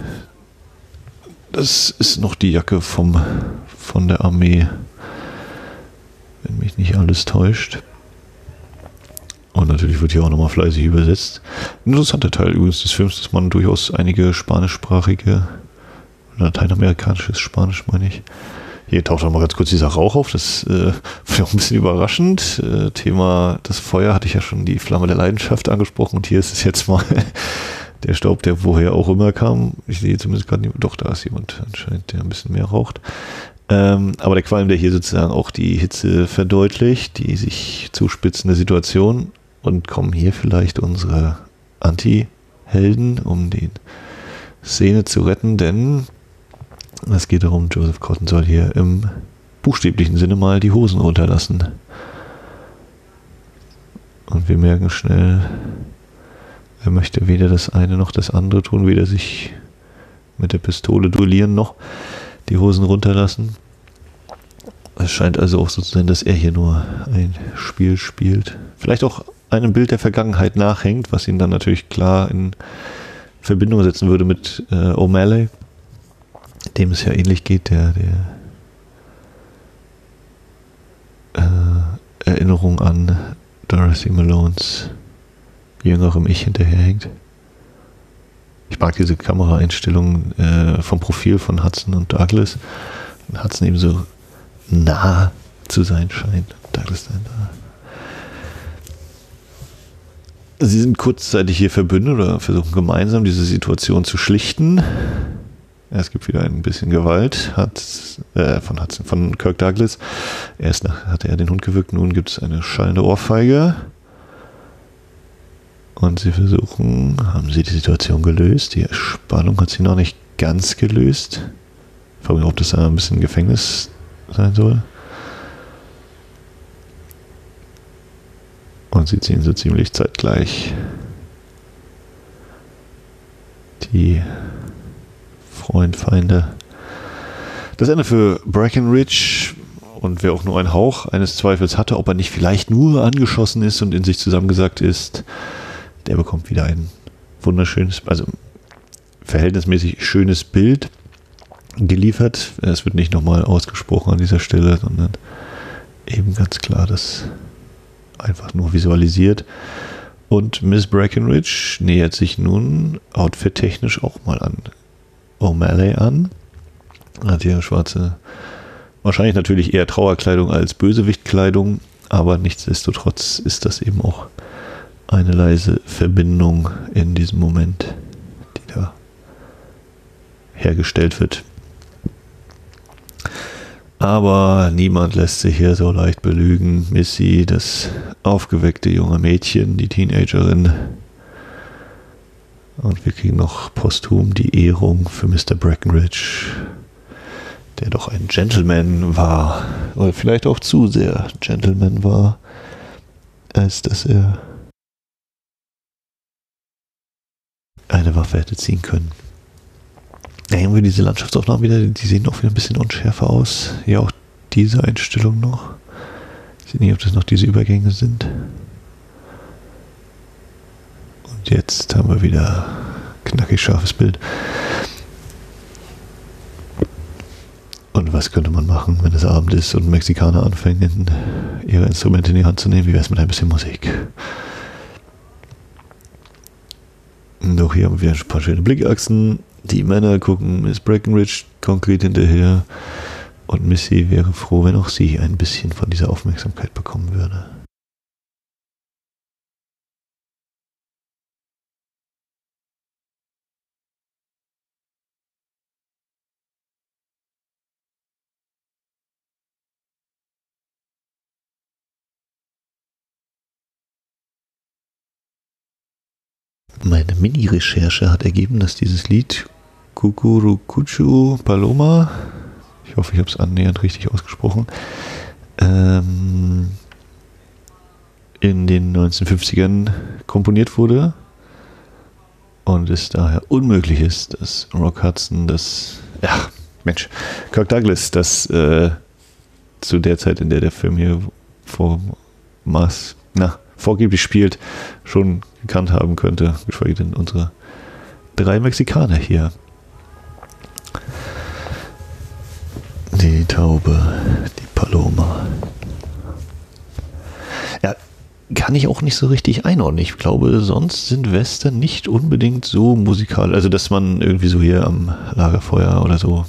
das ist noch die Jacke vom, von der Armee, wenn mich nicht alles täuscht. Und natürlich wird hier auch nochmal fleißig übersetzt. Ein interessanter Teil übrigens des Films, dass man durchaus einige spanischsprachige, lateinamerikanisches Spanisch meine ich. Hier taucht auch mal ganz kurz dieser Rauch auf, das äh, ich auch ein bisschen überraschend. Äh, Thema das Feuer hatte ich ja schon die Flamme der Leidenschaft angesprochen und hier ist es jetzt mal der Staub, der woher auch immer kam. Ich sehe zumindest gerade nicht, doch, da ist jemand anscheinend, der ein bisschen mehr raucht. Ähm, aber der Qualm, der hier sozusagen auch die Hitze verdeutlicht, die sich zuspitzende Situation und kommen hier vielleicht unsere Anti-Helden, um die Szene zu retten, denn es geht darum, Joseph Cotton soll hier im buchstäblichen Sinne mal die Hosen runterlassen. Und wir merken schnell, er möchte weder das eine noch das andere tun, weder sich mit der Pistole duellieren noch die Hosen runterlassen. Es scheint also auch so zu sein, dass er hier nur ein Spiel spielt. Vielleicht auch einem Bild der Vergangenheit nachhängt, was ihn dann natürlich klar in Verbindung setzen würde mit äh, O'Malley, dem es ja ähnlich geht, der, der äh, Erinnerung an Dorothy Malones jüngerem Ich hinterherhängt. Ich mag diese Kameraeinstellung äh, vom Profil von Hudson und Douglas. Und Hudson eben so nah zu sein scheint. Douglas dann da. Sie sind kurzzeitig hier verbündet oder versuchen gemeinsam diese Situation zu schlichten. Es gibt wieder ein bisschen Gewalt hat, äh, von, Hudson, von Kirk Douglas. Erst nach, hatte er den Hund gewürgt, nun gibt es eine schallende Ohrfeige. Und sie versuchen, haben sie die Situation gelöst? Die Spannung hat sie noch nicht ganz gelöst. Ich frage mich, ob das ein bisschen Gefängnis sein soll. Und sie ziehen so ziemlich zeitgleich die Freund, Feinde. Das Ende für Breckenridge und wer auch nur einen Hauch eines Zweifels hatte, ob er nicht vielleicht nur angeschossen ist und in sich zusammengesagt ist, der bekommt wieder ein wunderschönes, also verhältnismäßig schönes Bild geliefert. Es wird nicht nochmal ausgesprochen an dieser Stelle, sondern eben ganz klar das einfach nur visualisiert. Und Miss Breckenridge nähert sich nun outfit-technisch auch mal an O'Malley an. Hat hier schwarze, wahrscheinlich natürlich eher Trauerkleidung als Bösewichtkleidung, aber nichtsdestotrotz ist das eben auch eine leise Verbindung in diesem Moment, die da hergestellt wird. Aber niemand lässt sich hier so leicht belügen. Missy, das aufgeweckte junge Mädchen, die Teenagerin. Und wir kriegen noch posthum die Ehrung für Mr. Breckenridge, der doch ein Gentleman war. Oder vielleicht auch zu sehr Gentleman war, als dass er eine Waffe hätte ziehen können. Ja, irgendwie diese Landschaftsaufnahmen wieder, die sehen auch wieder ein bisschen unschärfer aus. Ja, auch diese Einstellung noch. Ich sehe nicht, ob das noch diese Übergänge sind. Jetzt haben wir wieder knackig scharfes Bild. Und was könnte man machen, wenn es Abend ist und Mexikaner anfangen, ihre Instrumente in die Hand zu nehmen? Wie wäre es mit ein bisschen Musik? Doch hier haben wir ein paar schöne Blickachsen. Die Männer gucken Miss Breckenridge konkret hinterher. Und Missy wäre froh, wenn auch sie ein bisschen von dieser Aufmerksamkeit bekommen würde. Meine Mini-Recherche hat ergeben, dass dieses Lied Kukurukuchu Paloma, ich hoffe, ich habe es annähernd richtig ausgesprochen, ähm, in den 1950ern komponiert wurde. Und es daher unmöglich ist, dass Rock Hudson das, ja, Mensch, Kirk Douglas das äh, zu der Zeit, in der der Film hier vor Maß, na, vorgeblich spielt, schon gekannt haben könnte, geschweige denn unsere drei Mexikaner hier. Die Taube, die Paloma. Ja, kann ich auch nicht so richtig einordnen. Ich glaube, sonst sind Western nicht unbedingt so musikal. Also, dass man irgendwie so hier am Lagerfeuer oder so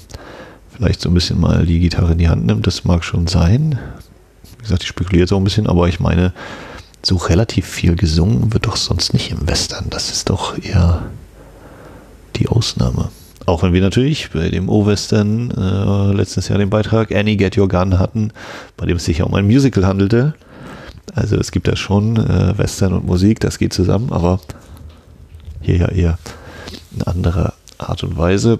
vielleicht so ein bisschen mal die Gitarre in die Hand nimmt, das mag schon sein. Wie gesagt, ich spekuliere jetzt auch ein bisschen, aber ich meine, so relativ viel gesungen wird doch sonst nicht im Western. Das ist doch eher die Ausnahme. Auch wenn wir natürlich bei dem O-Western äh, letztes Jahr den Beitrag Annie Get Your Gun hatten, bei dem es sich ja um ein Musical handelte. Also es gibt da schon äh, Western und Musik, das geht zusammen, aber hier ja eher eine andere Art und Weise.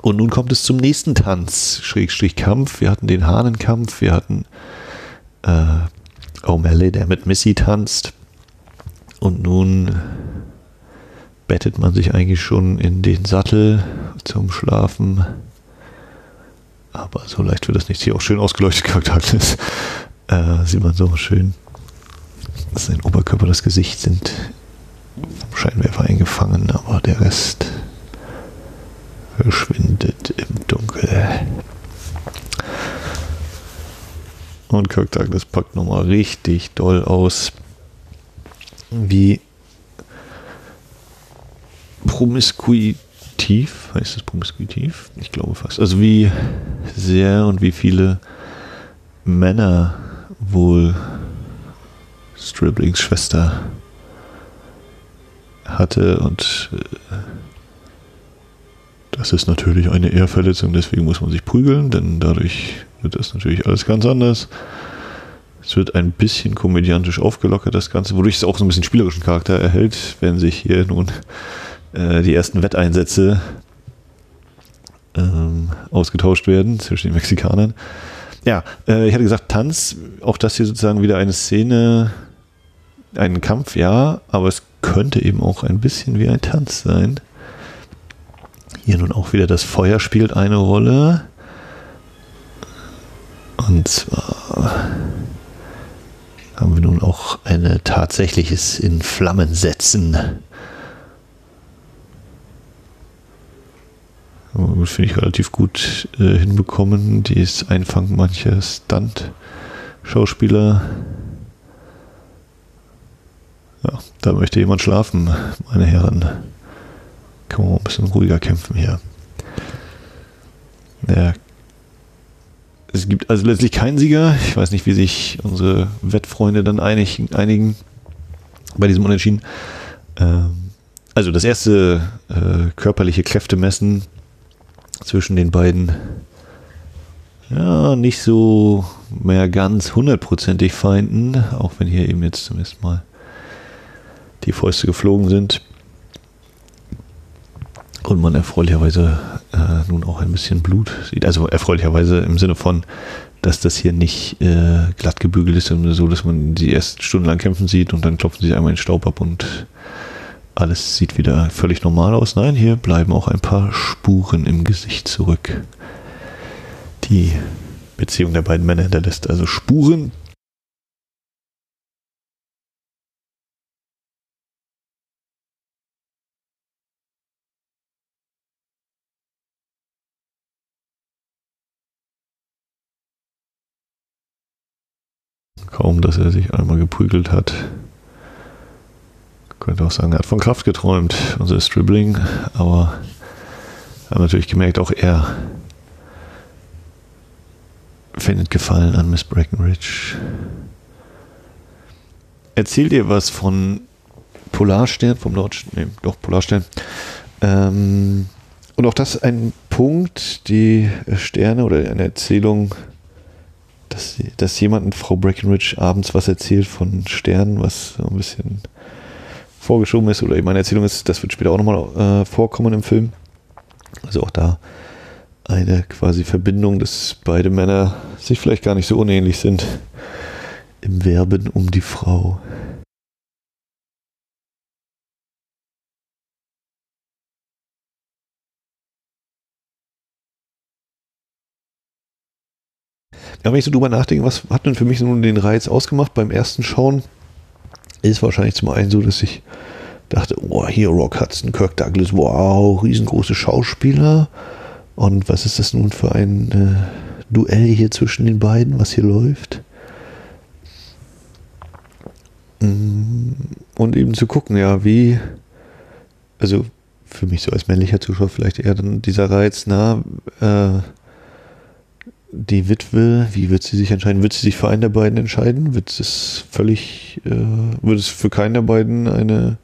Und nun kommt es zum nächsten Tanz, Schrägstrich Kampf. Wir hatten den Hahnenkampf, wir hatten äh, O'Malley, der mit Missy tanzt. Und nun bettet man sich eigentlich schon in den Sattel zum Schlafen. Aber so leicht wird das nicht. Hier auch schön ausgeleuchtet ist. Äh, sieht man so schön, dass sein Oberkörper, das Gesicht sind vom Scheinwerfer eingefangen, aber der Rest verschwindet im Dunkel. Und Kirk Douglas packt nochmal richtig doll aus, wie promiskuitiv, heißt das promiskuitiv? Ich glaube fast. Also wie sehr und wie viele Männer wohl Striblings Schwester hatte und äh, das ist natürlich eine Ehrverletzung, deswegen muss man sich prügeln, denn dadurch das natürlich alles ganz anders. Es wird ein bisschen komödiantisch aufgelockert, das Ganze, wodurch es auch so ein bisschen spielerischen Charakter erhält, wenn sich hier nun äh, die ersten Wetteinsätze ähm, ausgetauscht werden zwischen den Mexikanern. Ja, äh, ich hatte gesagt, Tanz, auch das hier sozusagen wieder eine Szene, ein Kampf, ja, aber es könnte eben auch ein bisschen wie ein Tanz sein. Hier nun auch wieder das Feuer spielt eine Rolle. Und zwar haben wir nun auch ein tatsächliches in Flammen setzen. Finde ich relativ gut äh, hinbekommen. Dieses Einfangen mancher Stunt-Schauspieler. Ja, da möchte jemand schlafen, meine Herren. Kann man ein bisschen ruhiger kämpfen hier. Ja. Es gibt also letztlich keinen Sieger. Ich weiß nicht, wie sich unsere Wettfreunde dann einig, einigen bei diesem Unentschieden. Ähm, also das erste äh, körperliche Kräftemessen zwischen den beiden ja, nicht so mehr ganz hundertprozentig Feinden, auch wenn hier eben jetzt zumindest mal die Fäuste geflogen sind. Und man erfreulicherweise äh, nun auch ein bisschen Blut sieht. Also erfreulicherweise im Sinne von, dass das hier nicht äh, glatt gebügelt ist, sondern so, dass man die erst stundenlang kämpfen sieht und dann klopfen sie einmal den Staub ab und alles sieht wieder völlig normal aus. Nein, hier bleiben auch ein paar Spuren im Gesicht zurück. Die Beziehung der beiden Männer hinterlässt also Spuren. Kaum, dass er sich einmal geprügelt hat, könnte auch sagen, er hat von Kraft geträumt, unser Stribbling, aber hat natürlich gemerkt, auch er findet Gefallen an Miss Breckenridge. Erzähl dir was von Polarstern, vom Deutschen, nee, doch, Polarstern. Ähm, und auch das ein Punkt, die Sterne oder eine Erzählung, dass, dass jemand Frau Breckenridge abends was erzählt von Sternen, was so ein bisschen vorgeschoben ist oder eben eine Erzählung ist, das wird später auch nochmal äh, vorkommen im Film. Also auch da eine quasi Verbindung, dass beide Männer sich vielleicht gar nicht so unähnlich sind im Werben um die Frau. Ja, wenn ich so drüber nachdenke, was hat denn für mich nun den Reiz ausgemacht beim ersten Schauen? ist wahrscheinlich zum einen so, dass ich dachte, oh, hier Rock Hudson, Kirk Douglas, wow, riesengroße Schauspieler. Und was ist das nun für ein äh, Duell hier zwischen den beiden, was hier läuft? Mm, und eben zu gucken, ja, wie, also für mich so als männlicher Zuschauer vielleicht eher dann dieser Reiz, na, äh, die Witwe, wie wird sie sich entscheiden? Wird sie sich für einen der beiden entscheiden? Wird es völlig, äh, wird es für keinen der beiden eine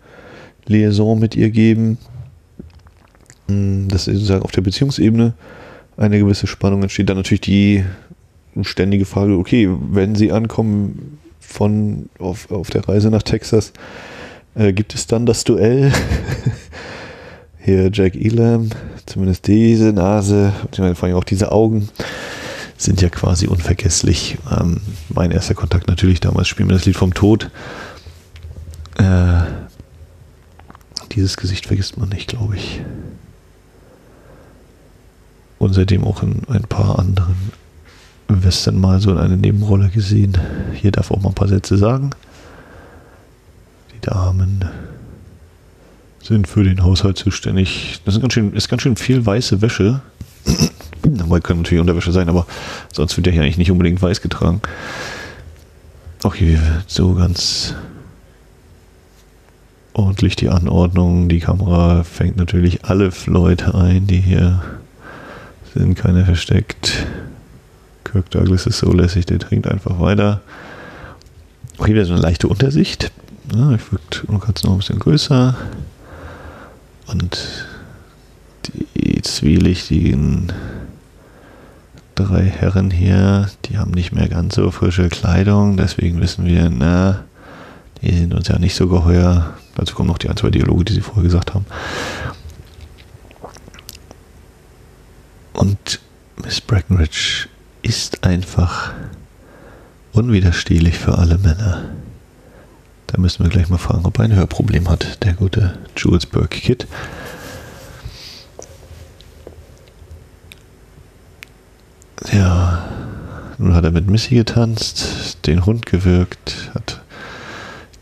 Liaison mit ihr geben? Hm, dass sozusagen auf der Beziehungsebene eine gewisse Spannung entsteht. Dann natürlich die ständige Frage, okay, wenn sie ankommen von auf, auf der Reise nach Texas, äh, gibt es dann das Duell? Hier Jack Elam, zumindest diese Nase, vor allem auch diese Augen sind ja quasi unvergesslich. Ähm, mein erster Kontakt natürlich damals, spielen wir das Lied vom Tod. Äh, dieses Gesicht vergisst man nicht, glaube ich. Und seitdem auch in ein paar anderen Western mal so in eine Nebenrolle gesehen. Hier darf auch mal ein paar Sätze sagen. Die Damen sind für den Haushalt zuständig. Das ist ganz schön, ist ganz schön viel weiße Wäsche. Dabei können natürlich Unterwäsche sein, aber sonst wird der hier eigentlich nicht unbedingt weiß getragen. Auch hier wird so ganz ordentlich die Anordnung. Die Kamera fängt natürlich alle Leute ein, die hier sind, keine versteckt. Kirk Douglas ist so lässig, der trinkt einfach weiter. Auch hier wieder so eine leichte Untersicht. Ja, ich wirkt noch ein bisschen größer. Und die zwielichtigen drei Herren hier, die haben nicht mehr ganz so frische Kleidung, deswegen wissen wir, na, die sind uns ja nicht so geheuer. Dazu kommen noch die ein, zwei Dialoge, die sie vorher gesagt haben. Und Miss Breckenridge ist einfach unwiderstehlich für alle Männer. Da müssen wir gleich mal fragen, ob er ein Hörproblem hat, der gute Jules Burke Kid. Ja, nun hat er mit Missy getanzt, den Hund gewirkt, hat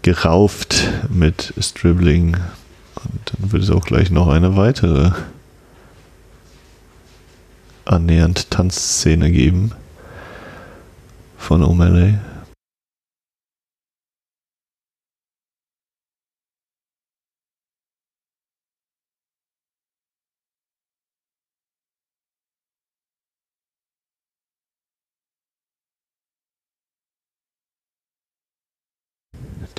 gerauft mit Stribbling und dann wird es auch gleich noch eine weitere annähernd Tanzszene geben von O'Malley.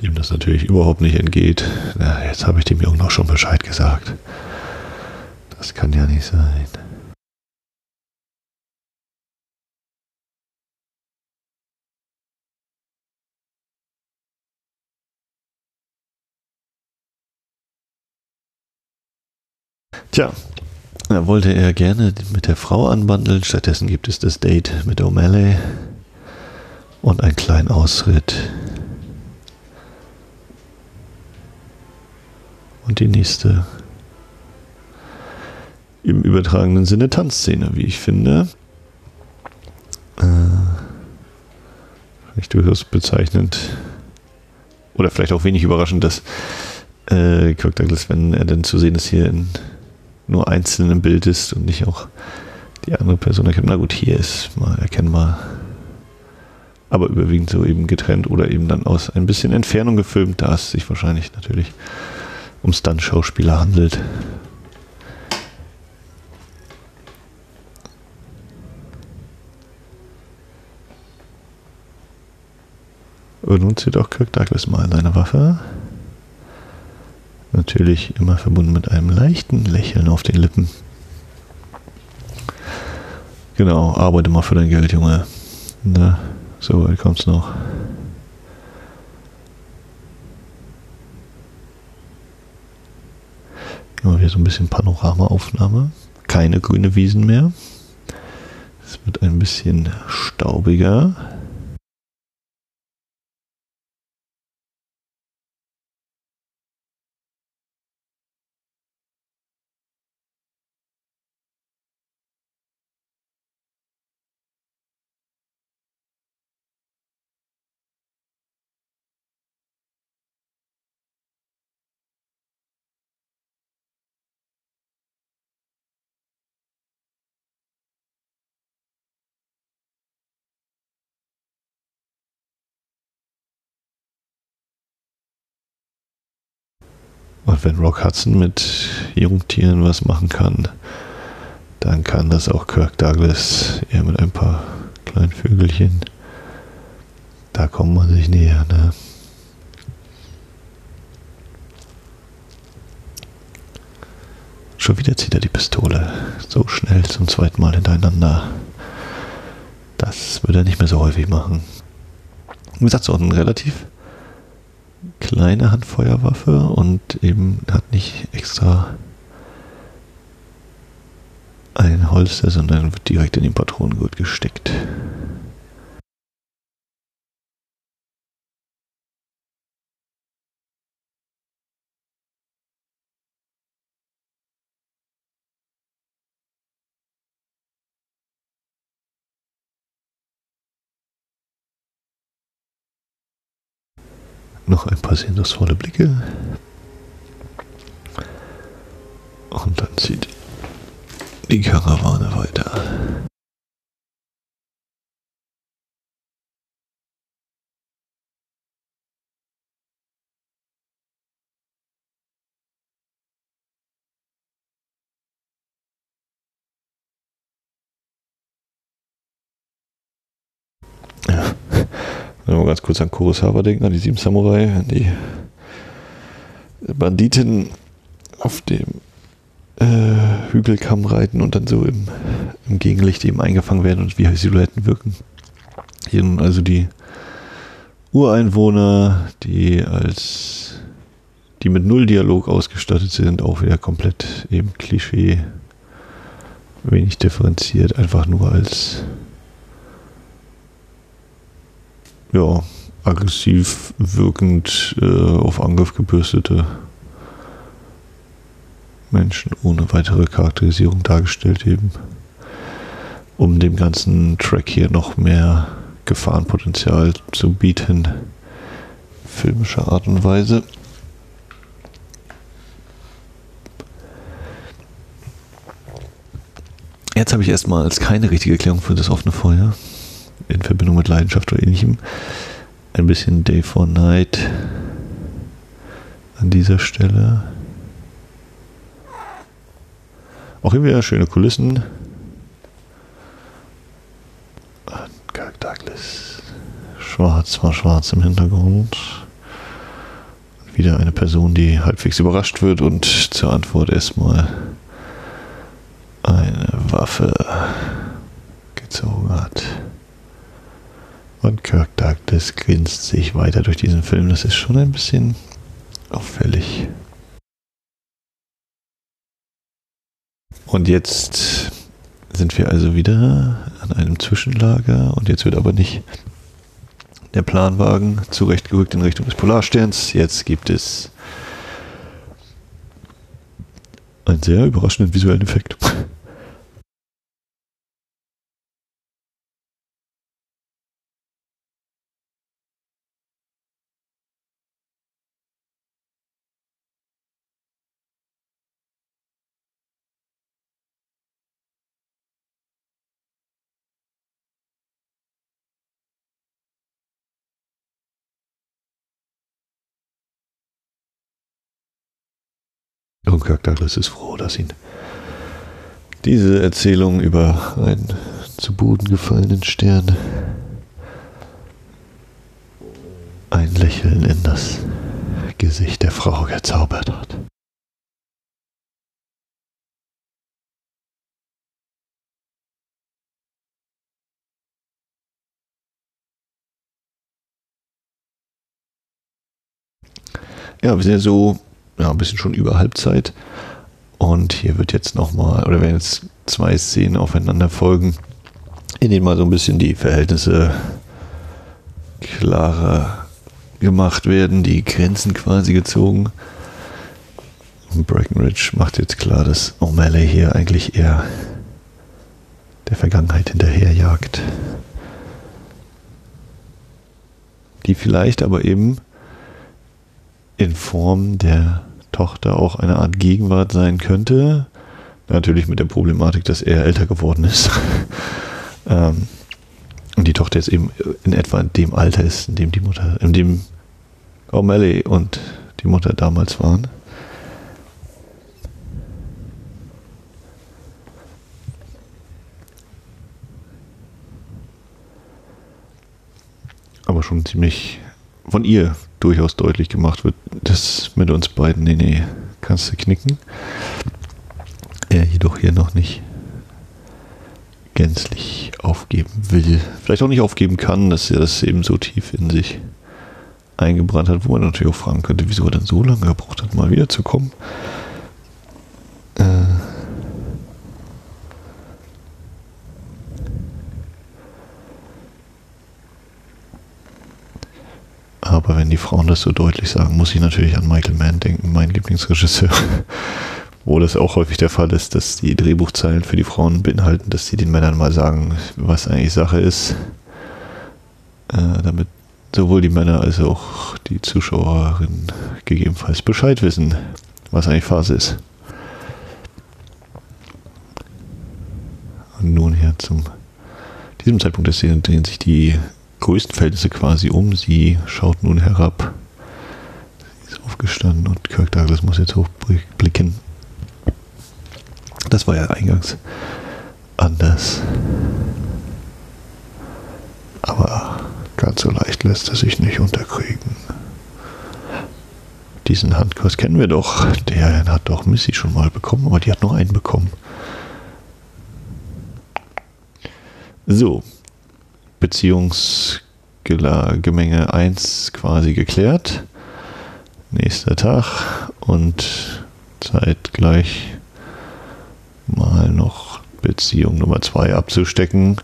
Dem das natürlich überhaupt nicht entgeht. Ja, jetzt habe ich dem Jungen noch schon Bescheid gesagt. Das kann ja nicht sein. Tja, da wollte er gerne mit der Frau anbandeln. Stattdessen gibt es das Date mit O'Malley und einen kleinen Ausritt Und die nächste im übertragenen Sinne Tanzszene, wie ich finde. Äh, vielleicht durchaus bezeichnend oder vielleicht auch wenig überraschend, dass äh, Kirk Douglas, wenn er denn zu sehen ist, hier in nur einzeln im Bild ist und nicht auch die andere Person erkennt. Na gut, hier ist mal erkennbar, aber überwiegend so eben getrennt oder eben dann aus ein bisschen Entfernung gefilmt, da es sich wahrscheinlich natürlich um Stunt-Schauspieler handelt. Und nun zieht auch Kirk Douglas mal seine Waffe. Natürlich immer verbunden mit einem leichten Lächeln auf den Lippen. Genau, arbeite mal für dein Geld, Junge. Na, so weit kommt's noch. Immer wieder so ein bisschen Panoramaaufnahme. Keine grüne Wiesen mehr. Es wird ein bisschen staubiger. Und wenn Rock Hudson mit Jungtieren was machen kann, dann kann das auch Kirk Douglas eher mit ein paar kleinen Vögelchen. Da kommt man sich näher, ne? Schon wieder zieht er die Pistole. So schnell zum zweiten Mal hintereinander. Das würde er nicht mehr so häufig machen. Wie gesagt, so ein relativ kleine Handfeuerwaffe und eben hat nicht extra ein Holster, sondern wird direkt in den Patronengurt gesteckt. Noch ein paar sehnsuchtsvolle Blicke. Und dann zieht die Karawane weiter. Ja. Wenn wir ganz kurz an Kurosawa denken, an die sieben Samurai, an die Banditen auf dem äh, Hügelkamm reiten und dann so im, im, Gegenlicht eben eingefangen werden und wie Silhouetten wirken. Hier nun also die Ureinwohner, die als die mit null Dialog ausgestattet sind, auch wieder komplett eben Klischee, wenig differenziert, einfach nur als ja, aggressiv wirkend äh, auf Angriff gebürstete Menschen ohne weitere Charakterisierung dargestellt eben, um dem ganzen Track hier noch mehr Gefahrenpotenzial zu bieten, filmischer Art und Weise. Jetzt habe ich erstmals keine richtige Erklärung für das offene Feuer in Verbindung mit Leidenschaft oder ähnlichem. Ein bisschen Day for Night an dieser Stelle. Auch hier wieder schöne Kulissen. Kirk Douglas. Schwarz war schwarz im Hintergrund. Wieder eine Person, die halbwegs überrascht wird und zur Antwort erstmal eine Waffe gezogen hat. Und Kirk Douglas grinst sich weiter durch diesen Film. Das ist schon ein bisschen auffällig. Und jetzt sind wir also wieder an einem Zwischenlager und jetzt wird aber nicht der Planwagen zurechtgerückt in Richtung des Polarsterns. Jetzt gibt es einen sehr überraschenden visuellen Effekt. Kirk Douglas ist froh, dass ihn diese Erzählung über einen zu Boden gefallenen Stern ein Lächeln in das Gesicht der Frau gezaubert hat. Ja, wir sind ja so ja, ein bisschen schon über Halbzeit. Und hier wird jetzt nochmal, oder werden jetzt zwei Szenen aufeinander folgen, in denen mal so ein bisschen die Verhältnisse klarer gemacht werden, die Grenzen quasi gezogen. Breckenridge macht jetzt klar, dass O'Malley hier eigentlich eher der Vergangenheit hinterherjagt. Die vielleicht aber eben in Form der Tochter auch eine Art Gegenwart sein könnte. Natürlich mit der Problematik, dass er älter geworden ist. ähm, und die Tochter jetzt eben in etwa in dem Alter ist, in dem die Mutter, in dem O'Malley und die Mutter damals waren. Aber schon ziemlich von ihr durchaus deutlich gemacht wird, dass mit uns beiden, nee, nee, kannst du knicken. Er jedoch hier noch nicht gänzlich aufgeben will. Vielleicht auch nicht aufgeben kann, dass er das eben so tief in sich eingebrannt hat, wo man natürlich auch fragen könnte, wieso er dann so lange gebraucht hat, mal wiederzukommen. Äh, Aber wenn die Frauen das so deutlich sagen, muss ich natürlich an Michael Mann denken, mein Lieblingsregisseur. Wo das auch häufig der Fall ist, dass die Drehbuchzeilen für die Frauen beinhalten, dass sie den Männern mal sagen, was eigentlich Sache ist. Äh, damit sowohl die Männer als auch die Zuschauerinnen gegebenenfalls Bescheid wissen, was eigentlich Phase ist. Und nun her zum diesem Zeitpunkt der Szene drehen sich die größten Verhältnisse quasi um. Sie schaut nun herab. Sie ist aufgestanden und Kirk Douglas muss jetzt hochblicken. Das war ja eingangs anders. Aber ganz so leicht lässt er sich nicht unterkriegen. Diesen Handkurs kennen wir doch. Der hat doch Missy schon mal bekommen, aber die hat noch einen bekommen. So, Beziehungsgemenge 1 quasi geklärt. Nächster Tag und zeitgleich mal noch Beziehung Nummer 2 abzustecken.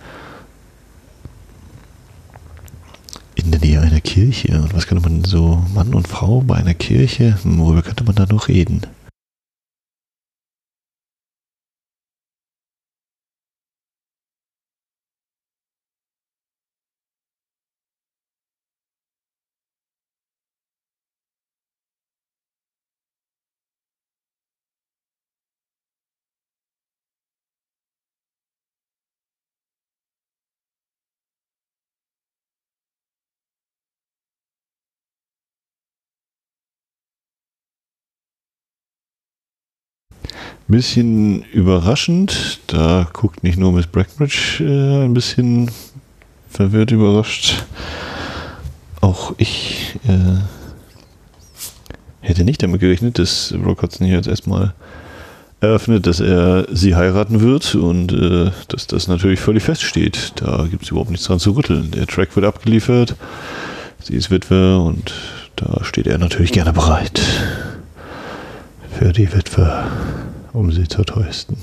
in der Nähe einer Kirche. Und was könnte man so, Mann und Frau bei einer Kirche, worüber könnte man da noch reden? Bisschen überraschend. Da guckt nicht nur Miss Breckenridge äh, ein bisschen verwirrt überrascht. Auch ich äh, hätte nicht damit gerechnet, dass Rock Hudson hier jetzt erstmal eröffnet, dass er sie heiraten wird und äh, dass das natürlich völlig feststeht. Da gibt es überhaupt nichts dran zu rütteln. Der Track wird abgeliefert, sie ist Witwe und da steht er natürlich gerne bereit für die Witwe um sie zu trösten.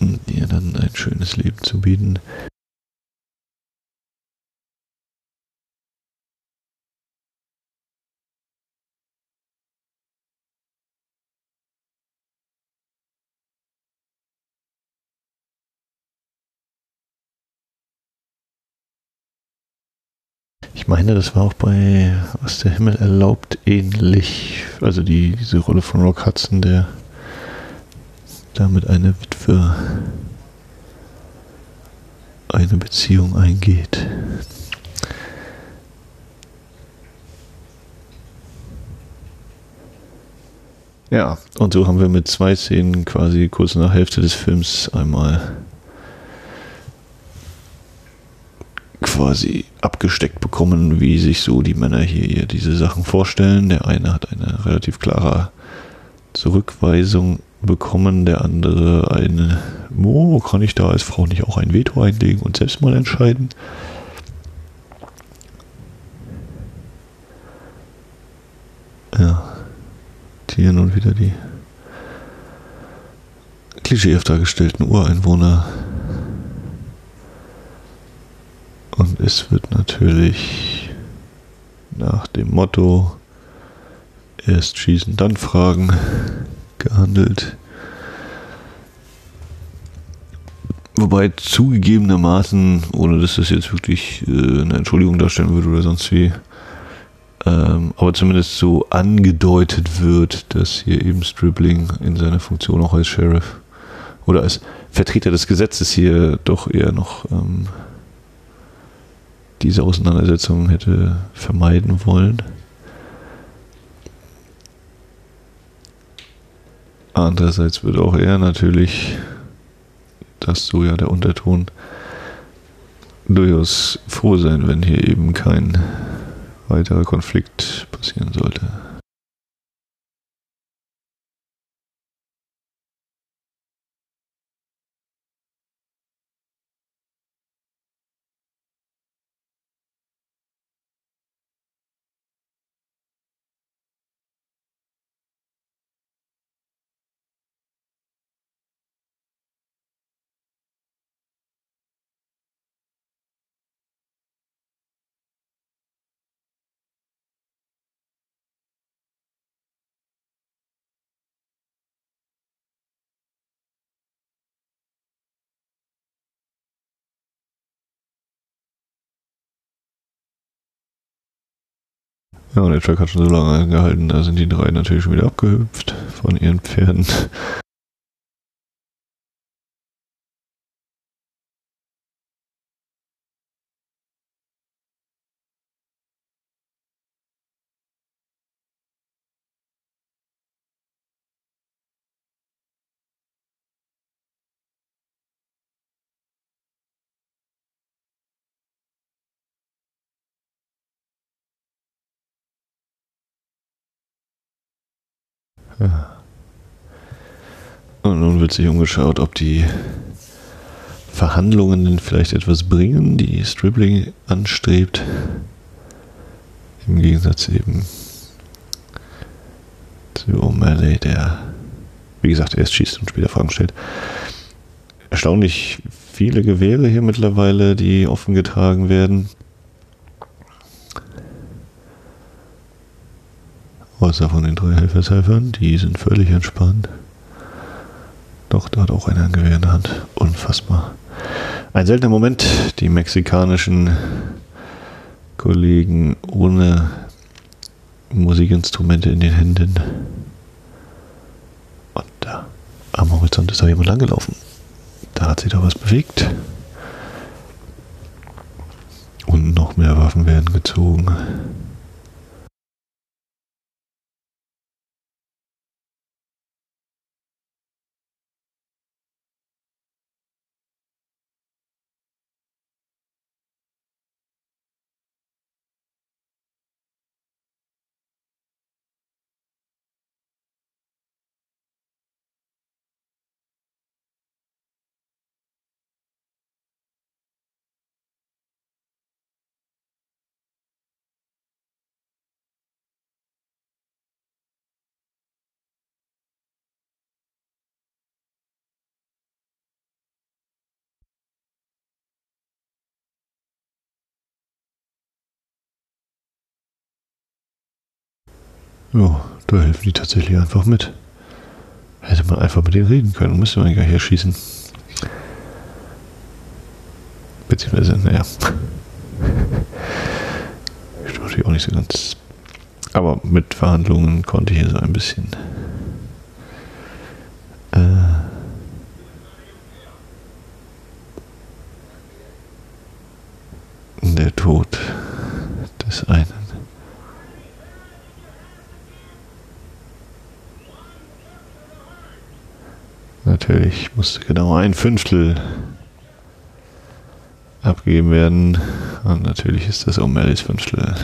Und ihr dann ein schönes Leben zu bieten. Ich meine, das war auch bei Was der Himmel erlaubt ähnlich. Also die, diese Rolle von Rock Hudson, der damit eine Witwe eine Beziehung eingeht. Ja, und so haben wir mit zwei Szenen quasi kurz nach Hälfte des Films einmal quasi abgesteckt bekommen, wie sich so die Männer hier diese Sachen vorstellen. Der eine hat eine relativ klare Zurückweisung bekommen, der andere eine, oh, kann ich da als Frau nicht auch ein Veto einlegen und selbst mal entscheiden? Ja, hier nun wieder die klischeehaft dargestellten Ureinwohner Und es wird natürlich nach dem Motto erst schießen, dann fragen gehandelt. Wobei zugegebenermaßen, ohne dass das jetzt wirklich äh, eine Entschuldigung darstellen würde oder sonst wie, ähm, aber zumindest so angedeutet wird, dass hier eben Stribling in seiner Funktion auch als Sheriff oder als Vertreter des Gesetzes hier doch eher noch ähm, diese Auseinandersetzung hätte vermeiden wollen. Andererseits wird auch er natürlich, das so ja der Unterton, durchaus froh sein, wenn hier eben kein weiterer Konflikt passieren sollte. Ja, und der Track hat schon so lange angehalten, da sind die drei natürlich schon wieder abgehüpft von ihren Pferden. Wird sich umgeschaut, ob die Verhandlungen denn vielleicht etwas bringen, die Stribling anstrebt. Im Gegensatz eben zu O'Malley, der, wie gesagt, erst schießt und später Fragen stellt. Erstaunlich viele Gewehre hier mittlerweile, die offen getragen werden. Außer von den drei Helfershelfern, die sind völlig entspannt. Doch, da hat auch einer ein Gewehr in der Hand. Unfassbar. Ein seltener Moment, die mexikanischen Kollegen ohne Musikinstrumente in den Händen. Und da am Horizont ist da jemand langgelaufen. Da hat sich doch was bewegt. Und noch mehr Waffen werden gezogen. Ja, da helfen die tatsächlich einfach mit. Hätte man einfach mit denen reden können, müsste man gar hier schießen. Beziehungsweise, naja. Ich natürlich auch nicht so ganz. Aber mit Verhandlungen konnte ich hier so ein bisschen. Äh, der Tod des einen. Musste genau ein Fünftel abgegeben werden. Und natürlich ist das O'Malley's Fünftel,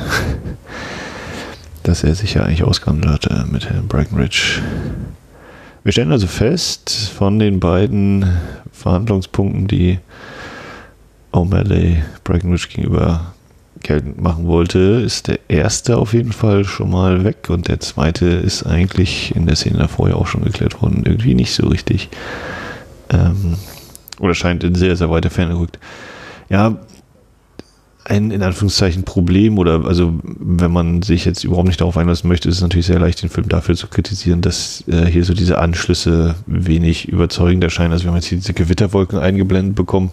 das er sich ja eigentlich ausgehandelt hatte mit Herrn Breckenridge. Wir stellen also fest, von den beiden Verhandlungspunkten, die O'Malley Breckenridge gegenüber geltend machen wollte, ist der erste auf jeden Fall schon mal weg und der zweite ist eigentlich in der Szene davor ja auch schon geklärt worden, irgendwie nicht so richtig. Ähm, oder scheint in sehr, sehr weiter Ferne gerückt. Ja, ein in Anführungszeichen Problem oder also wenn man sich jetzt überhaupt nicht darauf einlassen möchte, ist es natürlich sehr leicht, den Film dafür zu kritisieren, dass äh, hier so diese Anschlüsse wenig überzeugend erscheinen. Also wir haben jetzt hier diese Gewitterwolken eingeblendet bekommen,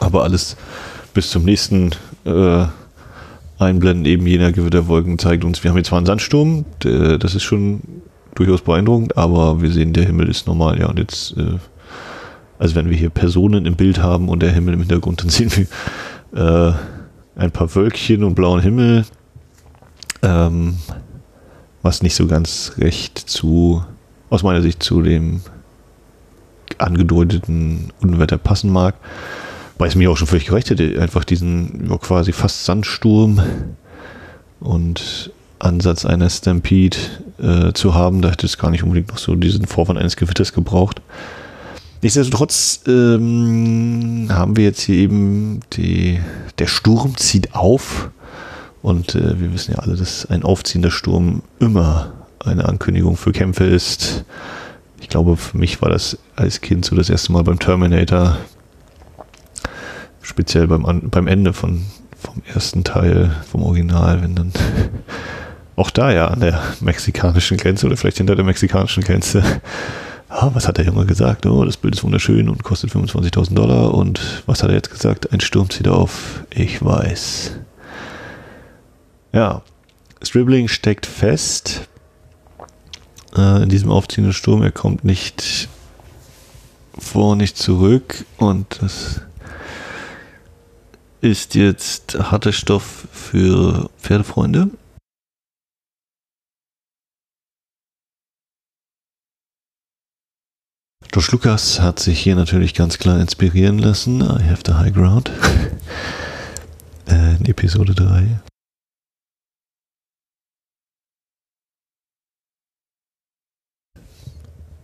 aber alles bis zum nächsten äh, Einblenden eben jener Gewitterwolken zeigt uns, wir haben jetzt zwar einen Sandsturm, das ist schon durchaus beeindruckend, aber wir sehen, der Himmel ist normal, ja, und jetzt, äh, also wenn wir hier Personen im Bild haben und der Himmel im Hintergrund, dann sehen wir äh, ein paar Wölkchen und blauen Himmel, ähm, was nicht so ganz recht zu, aus meiner Sicht zu dem angedeuteten Unwetter passen mag. Weil es mir auch schon völlig gereicht hätte, einfach diesen ja, quasi fast Sandsturm und Ansatz einer Stampede äh, zu haben. Da hätte es gar nicht unbedingt noch so diesen Vorwand eines Gewitters gebraucht. Nichtsdestotrotz ähm, haben wir jetzt hier eben die, der Sturm zieht auf und äh, wir wissen ja alle, dass ein aufziehender Sturm immer eine Ankündigung für Kämpfe ist. Ich glaube, für mich war das als Kind so das erste Mal beim Terminator, speziell beim, beim Ende von, vom ersten Teil, vom Original, wenn dann auch da ja an der mexikanischen Grenze oder vielleicht hinter der mexikanischen Grenze, ah, was hat der Junge gesagt? Oh, das Bild ist wunderschön und kostet 25.000 Dollar und was hat er jetzt gesagt? Ein Sturm zieht auf, ich weiß. Ja, Stribling steckt fest äh, in diesem aufziehenden Sturm. Er kommt nicht vor, nicht zurück und das ist jetzt harter Stoff für Pferdefreunde. George Lucas hat sich hier natürlich ganz klar inspirieren lassen. I have the high ground. in Episode 3.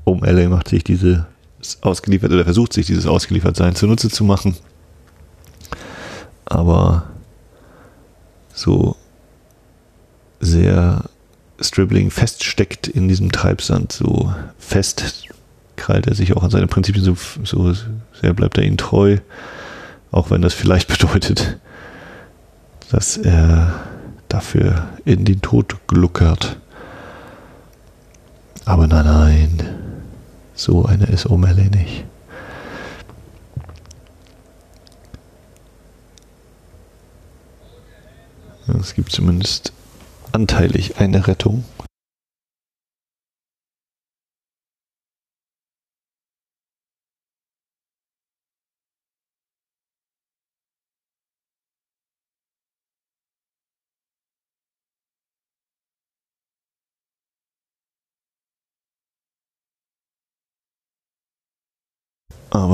Um LA macht sich diese ausgeliefert oder versucht sich dieses Ausgeliefertsein zunutze zu machen aber so sehr Stribling feststeckt in diesem Treibsand, so fest krallt er sich auch an seine Prinzipien, so, so sehr bleibt er ihnen treu, auch wenn das vielleicht bedeutet, dass er dafür in den Tod gluckert. Aber nein, nein, so eine ist O'Malley nicht. Es gibt zumindest anteilig eine Rettung.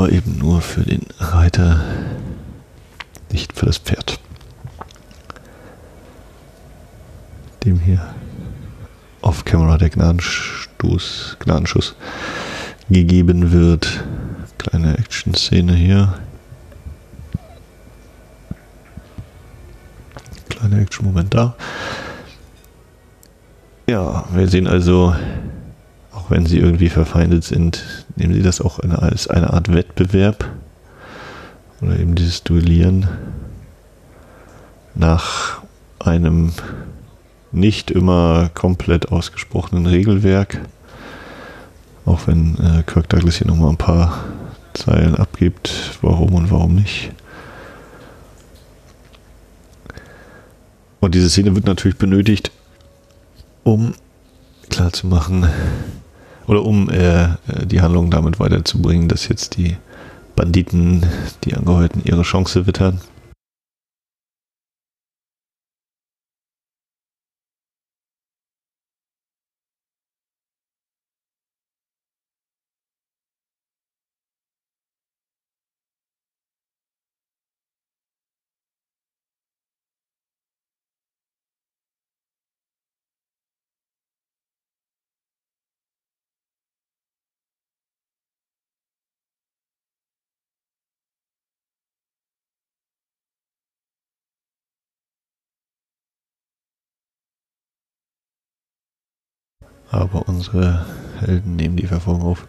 Aber eben nur für den Reiter, nicht für das Pferd. Dem hier off-camera der Gnadenstoß, Gnadenschuss gegeben wird. Kleine Action-Szene hier. Kleiner Action-Moment da. Ja, wir sehen also auch wenn sie irgendwie verfeindet sind, nehmen sie das auch eine, als eine Art Wettbewerb oder eben dieses Duellieren nach einem nicht immer komplett ausgesprochenen Regelwerk. Auch wenn äh, Kirk Douglas hier nochmal ein paar Zeilen abgibt, warum und warum nicht. Und diese Szene wird natürlich benötigt, um klarzumachen, oder um äh, die Handlung damit weiterzubringen, dass jetzt die Banditen, die Angehörigen ihre Chance wittern. Aber unsere Helden nehmen die Verfolgung auf.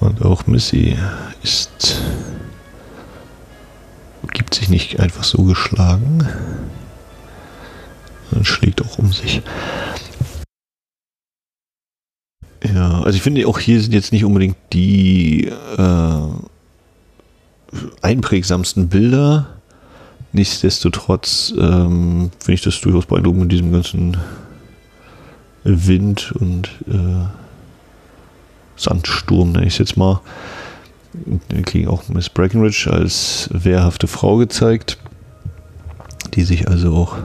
Und auch Missy ist. gibt sich nicht einfach so geschlagen. Und schlägt auch um sich. Ja, also ich finde auch hier sind jetzt nicht unbedingt die äh, einprägsamsten Bilder Nichtsdestotrotz ähm, finde ich das durchaus beeindruckend mit diesem ganzen Wind und äh, Sandsturm, nenne ich es jetzt mal. Wir kriegen auch Miss Breckenridge als wehrhafte Frau gezeigt, die sich also auch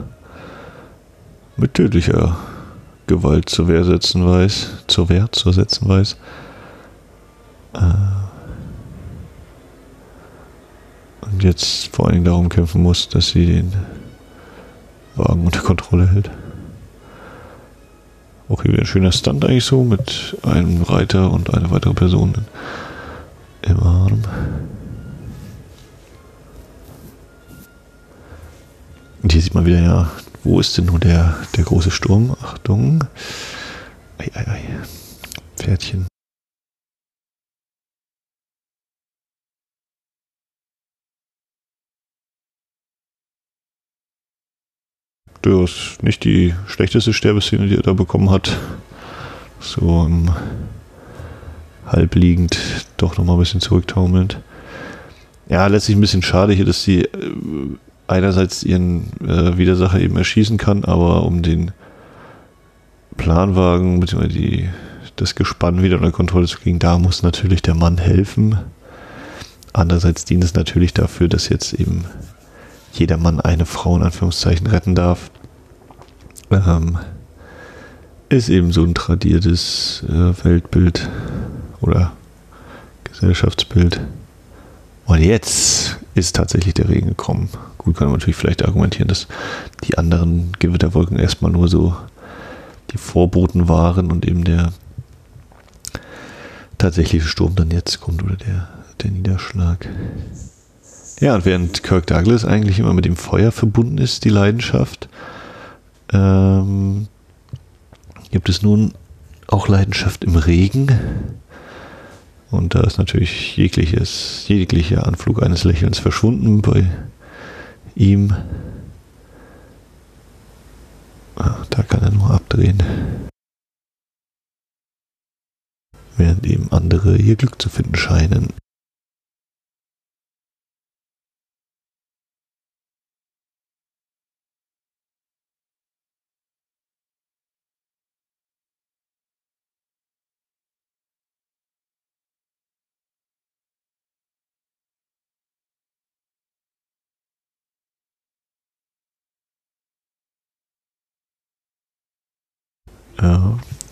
mit tödlicher Gewalt zur Wehr setzen weiß, zur Wehr zu setzen weiß. Äh, und jetzt vor allen Dingen darum kämpfen muss, dass sie den Wagen unter Kontrolle hält. Auch hier wieder ein schöner Stand eigentlich so mit einem Reiter und einer weiteren Person im Arm. Und hier sieht man wieder, ja, wo ist denn nur der, der große Sturm? Achtung. Ei, ei, ei. Pferdchen. Durchaus nicht die schlechteste Sterbeszene, die er da bekommen hat. So im halbliegend doch nochmal ein bisschen zurücktaumelnd. Ja, letztlich ein bisschen schade hier, dass sie äh, einerseits ihren äh, Widersacher eben erschießen kann, aber um den Planwagen bzw. Das Gespann wieder unter Kontrolle zu kriegen, da muss natürlich der Mann helfen. Andererseits dient es natürlich dafür, dass jetzt eben jeder Mann eine Frau in Anführungszeichen retten darf. Ähm, ist eben so ein tradiertes äh, Weltbild oder Gesellschaftsbild. Und jetzt ist tatsächlich der Regen gekommen. Gut, kann man natürlich vielleicht argumentieren, dass die anderen Gewitterwolken erstmal nur so die Vorboten waren und eben der tatsächliche Sturm dann jetzt kommt oder der, der Niederschlag. Ja, und während Kirk Douglas eigentlich immer mit dem Feuer verbunden ist, die Leidenschaft, ähm, gibt es nun auch Leidenschaft im Regen. Und da ist natürlich jegliches, jeglicher Anflug eines Lächelns verschwunden bei ihm. Ah, da kann er nur abdrehen. Während eben andere ihr Glück zu finden scheinen.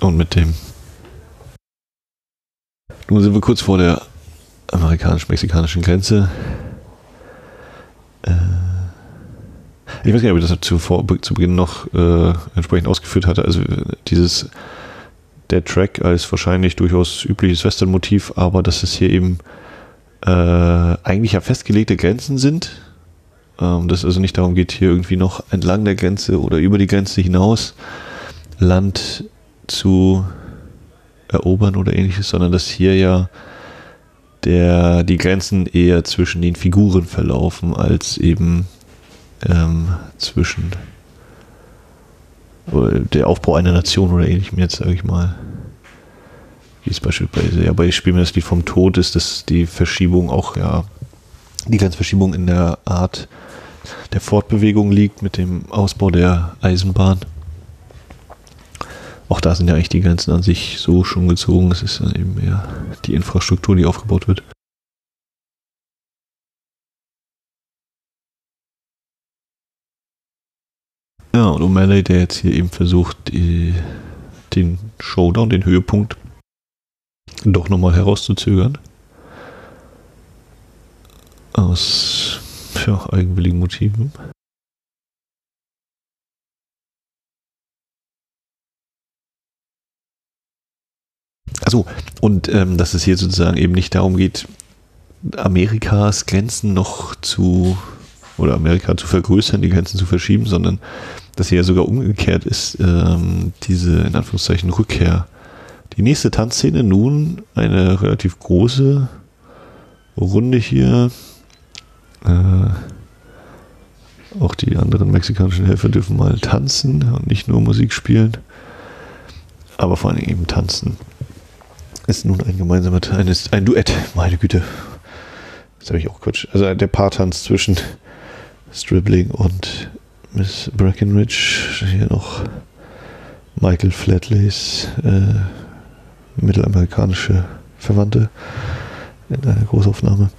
Und mit dem. Nun sind wir kurz vor der amerikanisch-mexikanischen Grenze. Äh, ich weiß gar nicht, ob ich das zuvor, zu Beginn noch äh, entsprechend ausgeführt hatte. Also dieses der Track als wahrscheinlich durchaus übliches Western-Motiv, aber dass es hier eben äh, eigentlich ja festgelegte Grenzen sind. Ähm, dass es also nicht darum geht, hier irgendwie noch entlang der Grenze oder über die Grenze hinaus Land zu erobern oder ähnliches, sondern dass hier ja der, die Grenzen eher zwischen den Figuren verlaufen, als eben ähm, zwischen der Aufbau einer Nation oder ähnlichem jetzt, sage ich mal. Wie es beispielsweise ja bei Spielen das Lied vom Tod ist, dass die Verschiebung auch, ja, die Grenzverschiebung in der Art der Fortbewegung liegt mit dem Ausbau der Eisenbahn auch da sind ja eigentlich die Grenzen an sich so schon gezogen. Es ist dann eben mehr die Infrastruktur, die aufgebaut wird. Ja, und O'Malley, der jetzt hier eben versucht, den Showdown, den Höhepunkt, doch nochmal herauszuzögern. Aus ja, eigenwilligen Motiven. Achso, und ähm, dass es hier sozusagen eben nicht darum geht, Amerikas Grenzen noch zu oder Amerika zu vergrößern, die Grenzen zu verschieben, sondern dass hier ja sogar umgekehrt ist, ähm, diese in Anführungszeichen Rückkehr. Die nächste Tanzszene nun eine relativ große Runde hier. Äh, auch die anderen mexikanischen Helfer dürfen mal tanzen und nicht nur Musik spielen, aber vor allem eben tanzen ist nun ein gemeinsamer Teil, ist ein Duett, meine Güte. Das habe ich auch Quatsch. Also der Paartanz zwischen Stribling und Miss Breckenridge. Hier noch Michael Flatleys äh, mittelamerikanische Verwandte in einer Großaufnahme.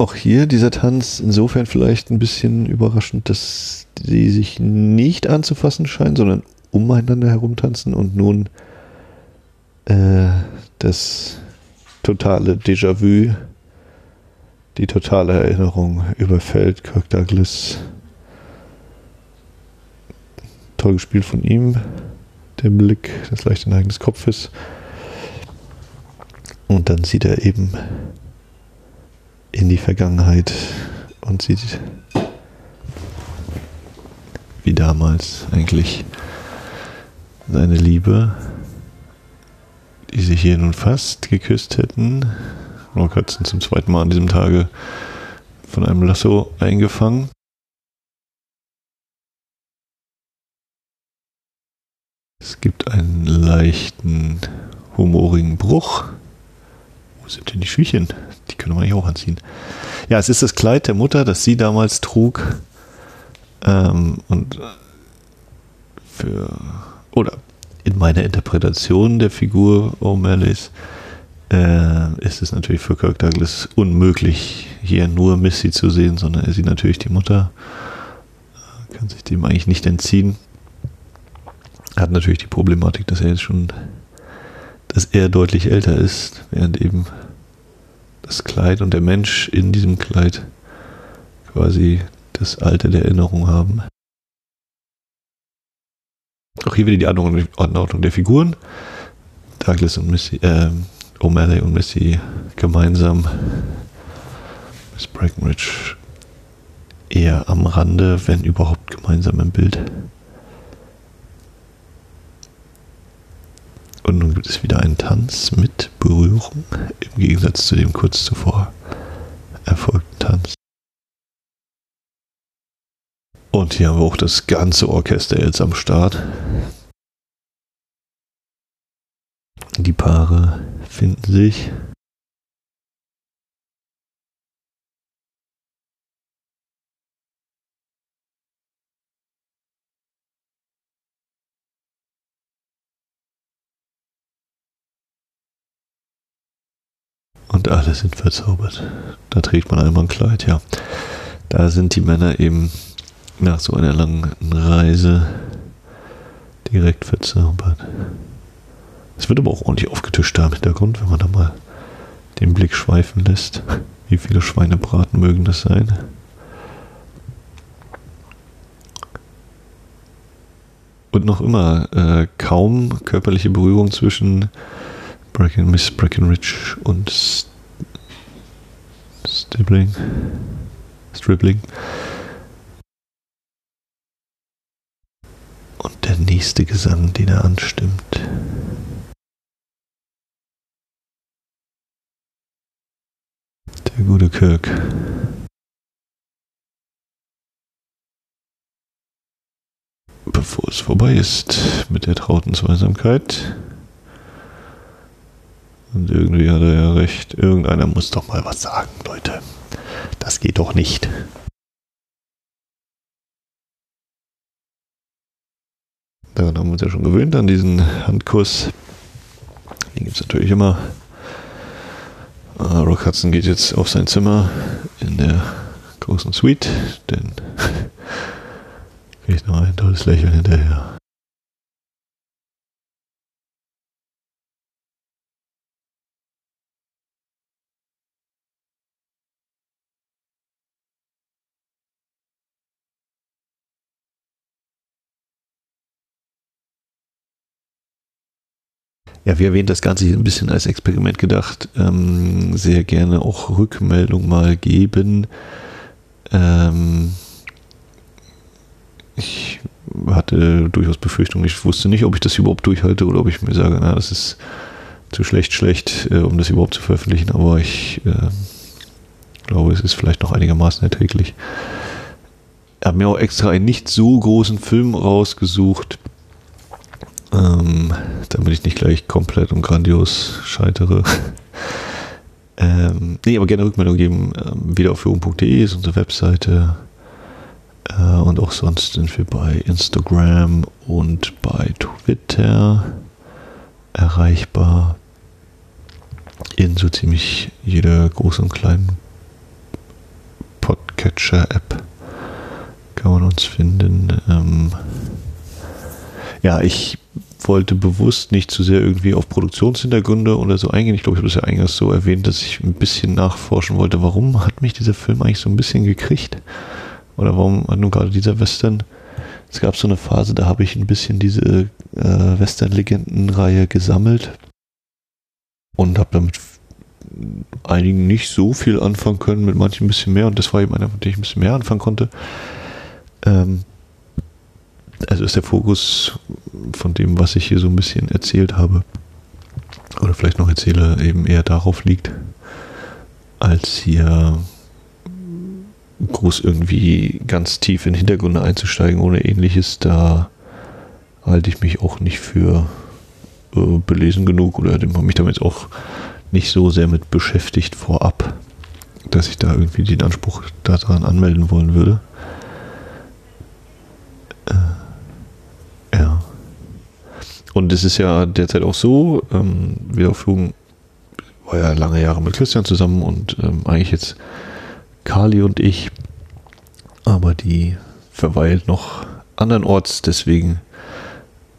Auch hier dieser Tanz insofern vielleicht ein bisschen überraschend, dass sie sich nicht anzufassen scheinen, sondern umeinander herumtanzen und nun äh, das totale Déjà-vu, die totale Erinnerung überfällt. Kirk Douglas. Toll gespielt von ihm. Der Blick des leicht Neigen des Kopfes. Und dann sieht er eben in die Vergangenheit und sieht wie damals eigentlich seine Liebe, die sich hier nun fast geküsst hätten. Rock Hudson zum zweiten Mal an diesem Tage von einem Lasso eingefangen. Es gibt einen leichten humorigen Bruch sind denn die Schüchen? Die können wir eigentlich auch anziehen. Ja, es ist das Kleid der Mutter, das sie damals trug. Ähm, und für, oder in meiner Interpretation der Figur O'Malley's äh, ist es natürlich für Kirk Douglas unmöglich, hier nur Missy zu sehen, sondern er sieht natürlich die Mutter. Kann sich dem eigentlich nicht entziehen. Hat natürlich die Problematik, dass er jetzt schon dass er deutlich älter ist, während eben das Kleid und der Mensch in diesem Kleid quasi das Alter der Erinnerung haben. Auch hier wieder die Anordnung, der Figuren. Douglas und Missy, äh, O'Malley und Missy gemeinsam. Miss Breckenridge eher am Rande, wenn überhaupt gemeinsam im Bild. Und nun gibt es wieder einen Tanz mit Berührung, im Gegensatz zu dem kurz zuvor erfolgten Tanz. Und hier haben wir auch das ganze Orchester jetzt am Start. Die Paare finden sich. Und alle sind verzaubert. Da trägt man einmal ein Kleid, ja. Da sind die Männer eben nach so einer langen Reise direkt verzaubert. Es wird aber auch ordentlich aufgetischt da im Hintergrund, wenn man da mal den Blick schweifen lässt. Wie viele Schweinebraten mögen das sein? Und noch immer äh, kaum körperliche Berührung zwischen Bracken, Miss Breckenridge und Stibling. Stribling. Und der nächste Gesang, den er anstimmt. Der gute Kirk. Bevor es vorbei ist mit der trauten Zweisamkeit. Und irgendwie hat er ja recht. Irgendeiner muss doch mal was sagen, Leute. Das geht doch nicht. Daran haben wir uns ja schon gewöhnt, an diesen Handkuss. Den gibt es natürlich immer. Uh, Rock Hudson geht jetzt auf sein Zimmer in der großen Suite, denn kriegt noch ein tolles Lächeln hinterher. Ja, wie erwähnt, das Ganze hier ein bisschen als Experiment gedacht. Ähm, sehr gerne auch Rückmeldung mal geben. Ähm, ich hatte durchaus Befürchtungen. Ich wusste nicht, ob ich das überhaupt durchhalte oder ob ich mir sage, na, das ist zu schlecht, schlecht, äh, um das überhaupt zu veröffentlichen. Aber ich äh, glaube, es ist vielleicht noch einigermaßen erträglich. Ich habe mir auch extra einen nicht so großen Film rausgesucht ähm, damit ich nicht gleich komplett und grandios scheitere. ähm, nee, aber gerne Rückmeldung geben. Ähm, wiederaufführung.de ist unsere Webseite. Äh, und auch sonst sind wir bei Instagram und bei Twitter erreichbar. In so ziemlich jeder großen und kleinen Podcatcher-App kann man uns finden. Ähm, ja, ich wollte bewusst nicht zu sehr irgendwie auf Produktionshintergründe oder so eingehen. Ich glaube, ich habe das ja eingangs so erwähnt, dass ich ein bisschen nachforschen wollte, warum hat mich dieser Film eigentlich so ein bisschen gekriegt? Oder warum hat nun gerade dieser Western? Es gab so eine Phase, da habe ich ein bisschen diese äh, Western-Legenden-Reihe gesammelt und habe damit einigen nicht so viel anfangen können, mit manchen ein bisschen mehr und das war eben einer, mit dem ich ein bisschen mehr anfangen konnte. Ähm, also ist der Fokus von dem, was ich hier so ein bisschen erzählt habe, oder vielleicht noch erzähle, eben eher darauf liegt, als hier groß irgendwie ganz tief in Hintergründe einzusteigen ohne ähnliches. Da halte ich mich auch nicht für äh, belesen genug oder habe mich damit auch nicht so sehr mit beschäftigt vorab, dass ich da irgendwie den Anspruch daran anmelden wollen würde. Und es ist ja derzeit auch so, ähm, Wiederaufführung war ja lange Jahre mit Christian zusammen und ähm, eigentlich jetzt Kali und ich, aber die verweilt noch andernorts, deswegen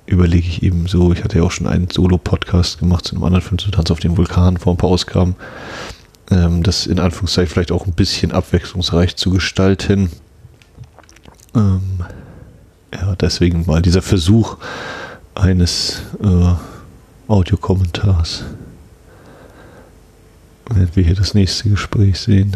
überlege ich eben so, ich hatte ja auch schon einen Solo-Podcast gemacht zu einem anderen Film zu Tanz auf dem Vulkan vor ein paar Ausgaben, ähm, das in Anführungszeichen vielleicht auch ein bisschen abwechslungsreich zu gestalten. Ähm, ja, deswegen mal dieser Versuch eines äh, Audiokommentars. Wenn wir hier das nächste Gespräch sehen.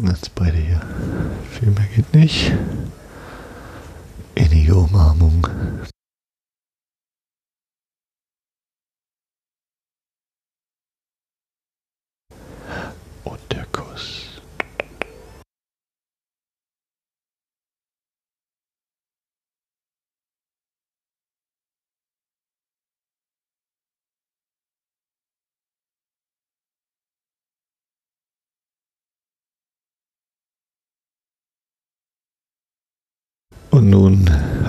Jetzt beide hier. Viel mehr geht nicht. in your Umarmung.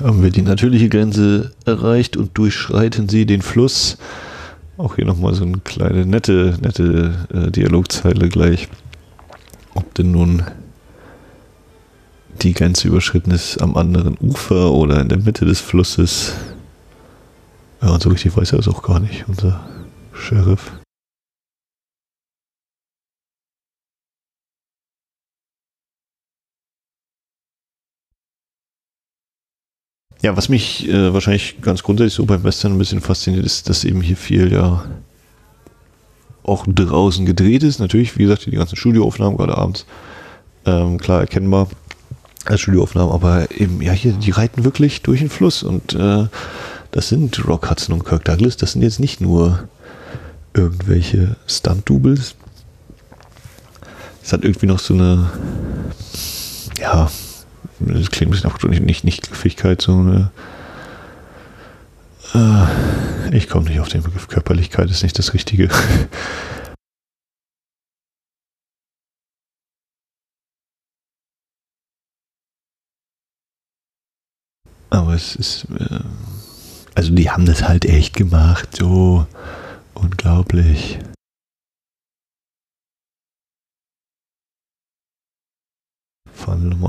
Haben wir die natürliche Grenze erreicht und durchschreiten sie den Fluss. Auch hier nochmal so eine kleine nette, nette äh, Dialogzeile gleich. Ob denn nun die Grenze überschritten ist am anderen Ufer oder in der Mitte des Flusses. Ja, und so richtig weiß er es auch gar nicht, unser Sheriff. Ja, was mich äh, wahrscheinlich ganz grundsätzlich so beim Western ein bisschen fasziniert, ist, dass eben hier viel ja auch draußen gedreht ist. Natürlich, wie gesagt, die ganzen Studioaufnahmen gerade abends, ähm, klar erkennbar als Studioaufnahmen, aber eben, ja, hier, die reiten wirklich durch den Fluss und äh, das sind Rock Hudson und Kirk Douglas, das sind jetzt nicht nur irgendwelche Stunt-Doubles. Es hat irgendwie noch so eine, ja, das klingt ein bisschen abgedrückt, nicht, nicht Griffigkeit, so eine. Äh, ich komme nicht auf den Begriff Körperlichkeit, ist nicht das Richtige. Aber es ist. Äh, also, die haben das halt echt gemacht, so unglaublich.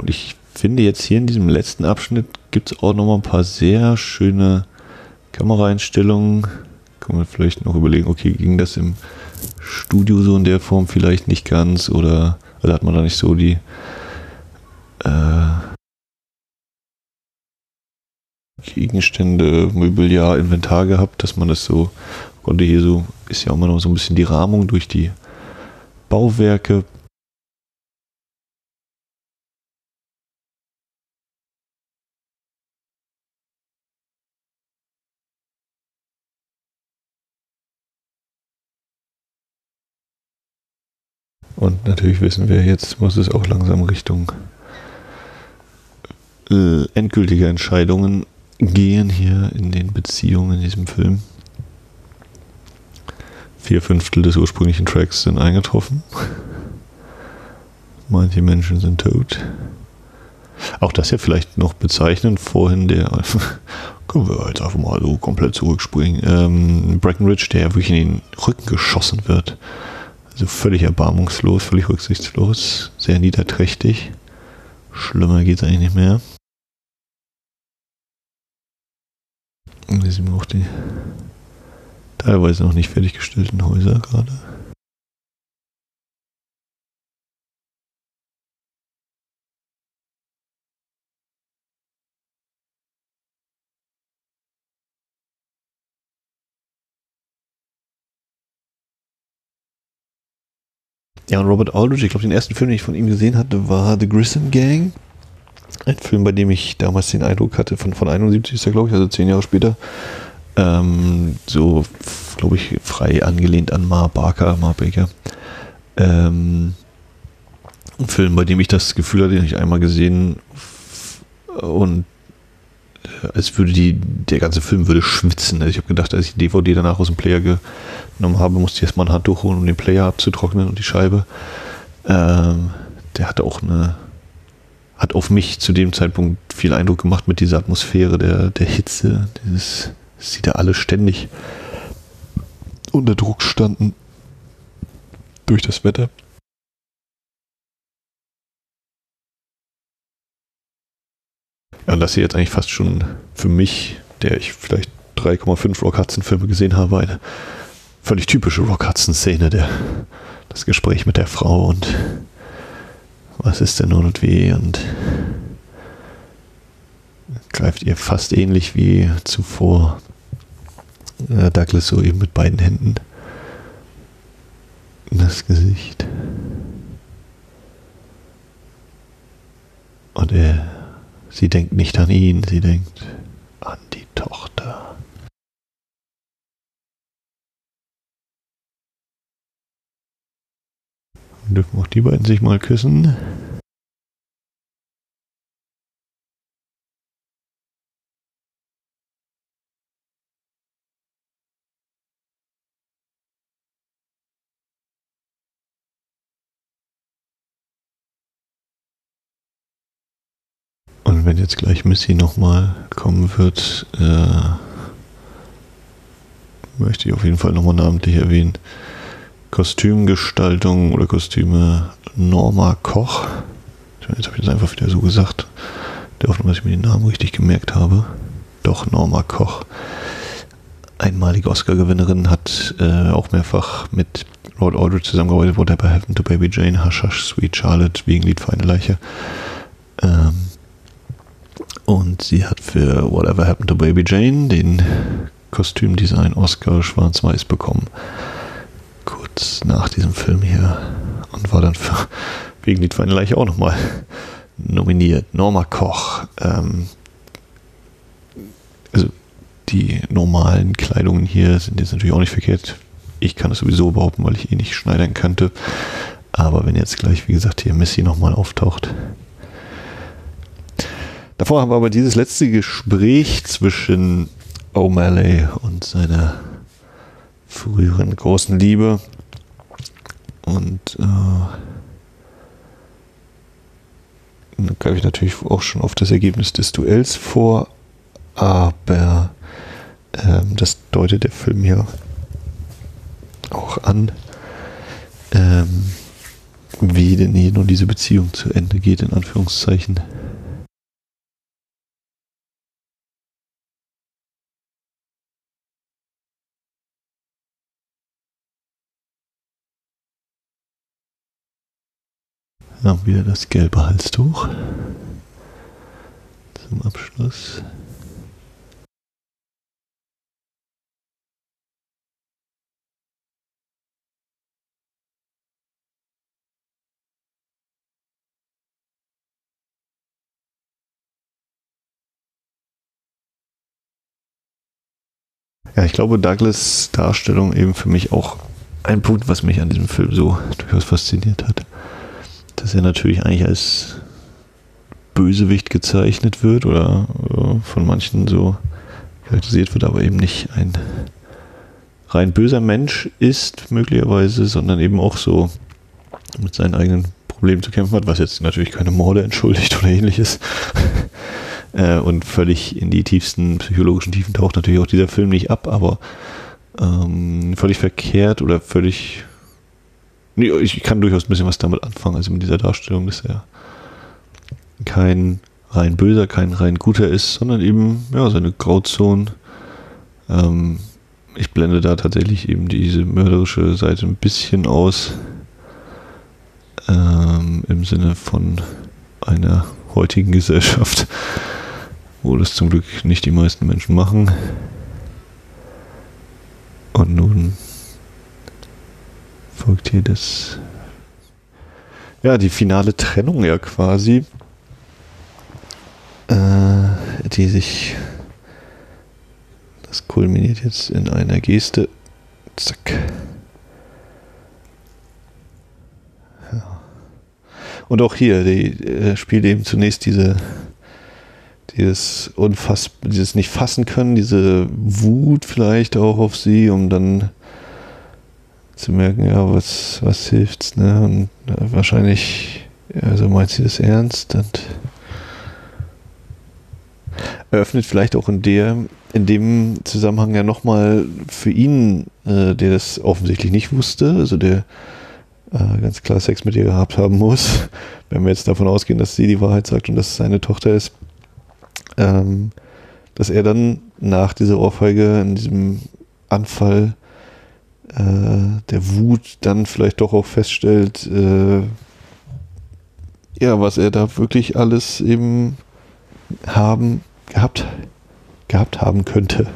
Und ich finde jetzt hier in diesem letzten Abschnitt gibt es auch nochmal ein paar sehr schöne Kameraeinstellungen. Kann man vielleicht noch überlegen, okay, ging das im Studio so in der Form vielleicht nicht ganz oder, oder hat man da nicht so die äh, Gegenstände, Mobiliar, Inventar gehabt, dass man das so konnte hier so, ist ja auch immer noch so ein bisschen die Rahmung durch die Bauwerke Und natürlich wissen wir, jetzt muss es auch langsam Richtung äh, endgültige Entscheidungen gehen hier in den Beziehungen in diesem Film. Vier Fünftel des ursprünglichen Tracks sind eingetroffen. Manche Menschen sind tot. Auch das ja vielleicht noch bezeichnend. Vorhin der, können wir jetzt einfach mal so komplett zurückspringen. Ähm, Breckenridge, der wirklich in den Rücken geschossen wird. Also völlig erbarmungslos, völlig rücksichtslos, sehr niederträchtig. Schlimmer geht es eigentlich nicht mehr. Und hier sehen wir auch die teilweise noch nicht fertiggestellten Häuser gerade. Ja, und Robert Aldrich, ich glaube, den ersten Film, den ich von ihm gesehen hatte, war The Grissom Gang. Ein Film, bei dem ich damals den Eindruck hatte, von, von 71 ist er, glaube ich, also zehn Jahre später, ähm, so, glaube ich, frei angelehnt an Mar Barker, Mar Baker. Ähm, ein Film, bei dem ich das Gefühl hatte, den ich einmal gesehen und als würde die, der ganze Film würde schwitzen. Also ich habe gedacht, als ich die DVD danach aus dem Player genommen habe, musste ich erstmal ein Handtuch holen, um den Player abzutrocknen und die Scheibe. Ähm, der hatte auch eine, hat auf mich zu dem Zeitpunkt viel Eindruck gemacht mit dieser Atmosphäre der, der Hitze, dieses, dass sie da alle ständig unter Druck standen durch das Wetter. Und das hier jetzt eigentlich fast schon für mich, der ich vielleicht 3,5 Rock Hudson Filme gesehen habe, eine völlig typische Rock Hudson Szene, der das Gespräch mit der Frau und was ist denn nun und wie und greift ihr fast ähnlich wie zuvor äh, Douglas so eben mit beiden Händen das Gesicht. Und er, sie denkt nicht an ihn, sie denkt an die Tochter. Dürfen auch die beiden sich mal küssen? Wenn jetzt gleich Missy nochmal kommen wird, äh, möchte ich auf jeden Fall nochmal namentlich erwähnen. Kostümgestaltung oder Kostüme Norma Koch. Jetzt habe ich das einfach wieder so gesagt. Der Hoffnung, dass ich mir den Namen richtig gemerkt habe. Doch, Norma Koch. Einmalige Oscar-Gewinnerin, hat äh, auch mehrfach mit Rod Aldrich zusammengearbeitet, Whatever Happened to Baby Jane, Hush Hush, Sweet Charlotte, wegen Lied für eine Leiche. Ähm, und sie hat für Whatever Happened to Baby Jane den Kostümdesign Oscar schwarz-weiß bekommen. Kurz nach diesem Film hier. Und war dann für, wegen Lied für eine Leiche auch nochmal nominiert. Norma Koch. Ähm, also die normalen Kleidungen hier sind jetzt natürlich auch nicht verkehrt. Ich kann es sowieso behaupten, weil ich eh nicht schneidern könnte. Aber wenn jetzt gleich, wie gesagt, hier Missy nochmal auftaucht, Davor haben wir aber dieses letzte Gespräch zwischen O'Malley und seiner früheren großen Liebe. Und äh, greife ich natürlich auch schon auf das Ergebnis des Duells vor, aber ähm, das deutet der Film ja auch an, ähm, wie denn hier nun diese Beziehung zu Ende geht, in Anführungszeichen. Ja, wieder das gelbe Halstuch zum Abschluss. Ja, ich glaube, Douglas Darstellung eben für mich auch ein Punkt, was mich an diesem Film so durchaus fasziniert hat dass er natürlich eigentlich als Bösewicht gezeichnet wird oder äh, von manchen so charakterisiert wird, aber eben nicht ein rein böser Mensch ist, möglicherweise, sondern eben auch so mit seinen eigenen Problemen zu kämpfen hat, was jetzt natürlich keine Morde entschuldigt oder ähnliches. äh, und völlig in die tiefsten psychologischen Tiefen taucht natürlich auch dieser Film nicht ab, aber ähm, völlig verkehrt oder völlig Nee, ich kann durchaus ein bisschen was damit anfangen. Also mit dieser Darstellung, dass er kein rein böser, kein rein guter ist, sondern eben ja seine Grauzone. Ähm, ich blende da tatsächlich eben diese mörderische Seite ein bisschen aus. Ähm, Im Sinne von einer heutigen Gesellschaft, wo das zum Glück nicht die meisten Menschen machen. Und nun folgt hier das, ja, die finale Trennung ja quasi, äh, die sich, das kulminiert jetzt in einer Geste, zack. Und auch hier, die äh, spielt eben zunächst diese dieses unfass, dieses nicht fassen können, diese Wut vielleicht auch auf sie, um dann zu merken, ja, was, was hilft's, ne? Und äh, wahrscheinlich, also meint sie das ernst und eröffnet vielleicht auch in der, in dem Zusammenhang ja nochmal für ihn, äh, der das offensichtlich nicht wusste, also der äh, ganz klar Sex mit ihr gehabt haben muss, wenn wir jetzt davon ausgehen, dass sie die Wahrheit sagt und dass es seine Tochter ist, ähm, dass er dann nach dieser Ohrfeige in diesem Anfall äh, der Wut dann vielleicht doch auch feststellt, äh, ja, was er da wirklich alles eben haben, gehabt, gehabt haben könnte.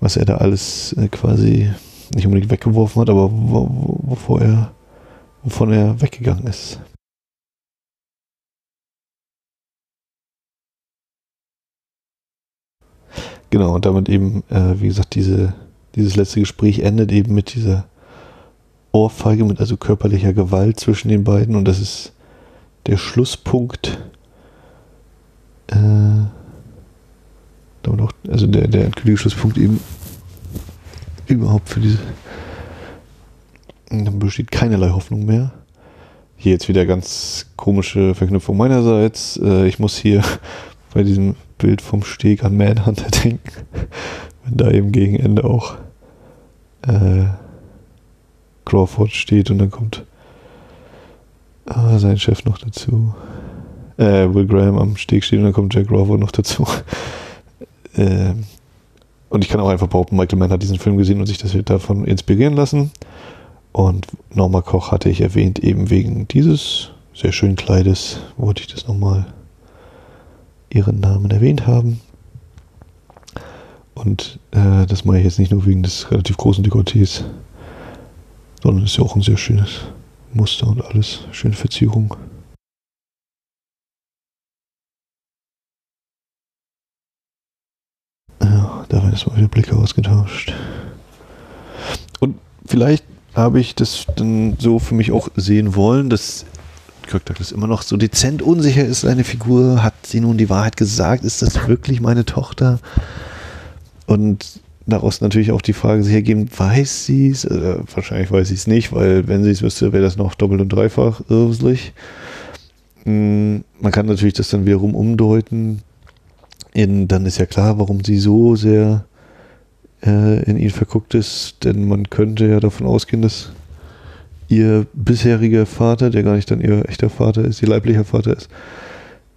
Was er da alles äh, quasi nicht unbedingt weggeworfen hat, aber wovor er, wovon er weggegangen ist. Genau, und damit eben, äh, wie gesagt, diese, dieses letzte Gespräch endet eben mit dieser Ohrfeige, mit also körperlicher Gewalt zwischen den beiden und das ist der Schlusspunkt, äh, also der, der endgültige Schlusspunkt eben überhaupt für diese. Dann besteht keinerlei Hoffnung mehr. Hier jetzt wieder ganz komische Verknüpfung meinerseits. Äh, ich muss hier bei diesem Bild vom Steg an Manhunter denken. Wenn da eben gegen Ende auch äh, Crawford steht und dann kommt ah, sein Chef noch dazu. Äh, Will Graham am Steg steht und dann kommt Jack Crawford noch dazu. äh, und ich kann auch einfach behaupten, Michael Mann hat diesen Film gesehen und sich das davon inspirieren lassen. Und Norma Koch hatte ich erwähnt, eben wegen dieses sehr schönen Kleides, wollte ich das nochmal ihren Namen erwähnt haben. Und äh, das mache ich jetzt nicht nur wegen des relativ großen Dekolletés, sondern ist ja auch ein sehr schönes Muster und alles. Schöne Verzierung. Ja, da werden jetzt mal wieder Blicke ausgetauscht. Und vielleicht habe ich das dann so für mich auch sehen wollen, dass Kirk Douglas immer noch so dezent unsicher ist, seine Figur. Hat sie nun die Wahrheit gesagt? Ist das wirklich meine Tochter? Und daraus natürlich auch die Frage sich ergeben, weiß sie es? Äh, wahrscheinlich weiß sie es nicht, weil wenn sie es wüsste, wäre das noch doppelt und dreifach irrselig. Mhm, man kann natürlich das dann wiederum umdeuten. In, dann ist ja klar, warum sie so sehr äh, in ihn verguckt ist, denn man könnte ja davon ausgehen, dass ihr bisheriger Vater, der gar nicht dann ihr echter Vater ist, ihr leiblicher Vater ist,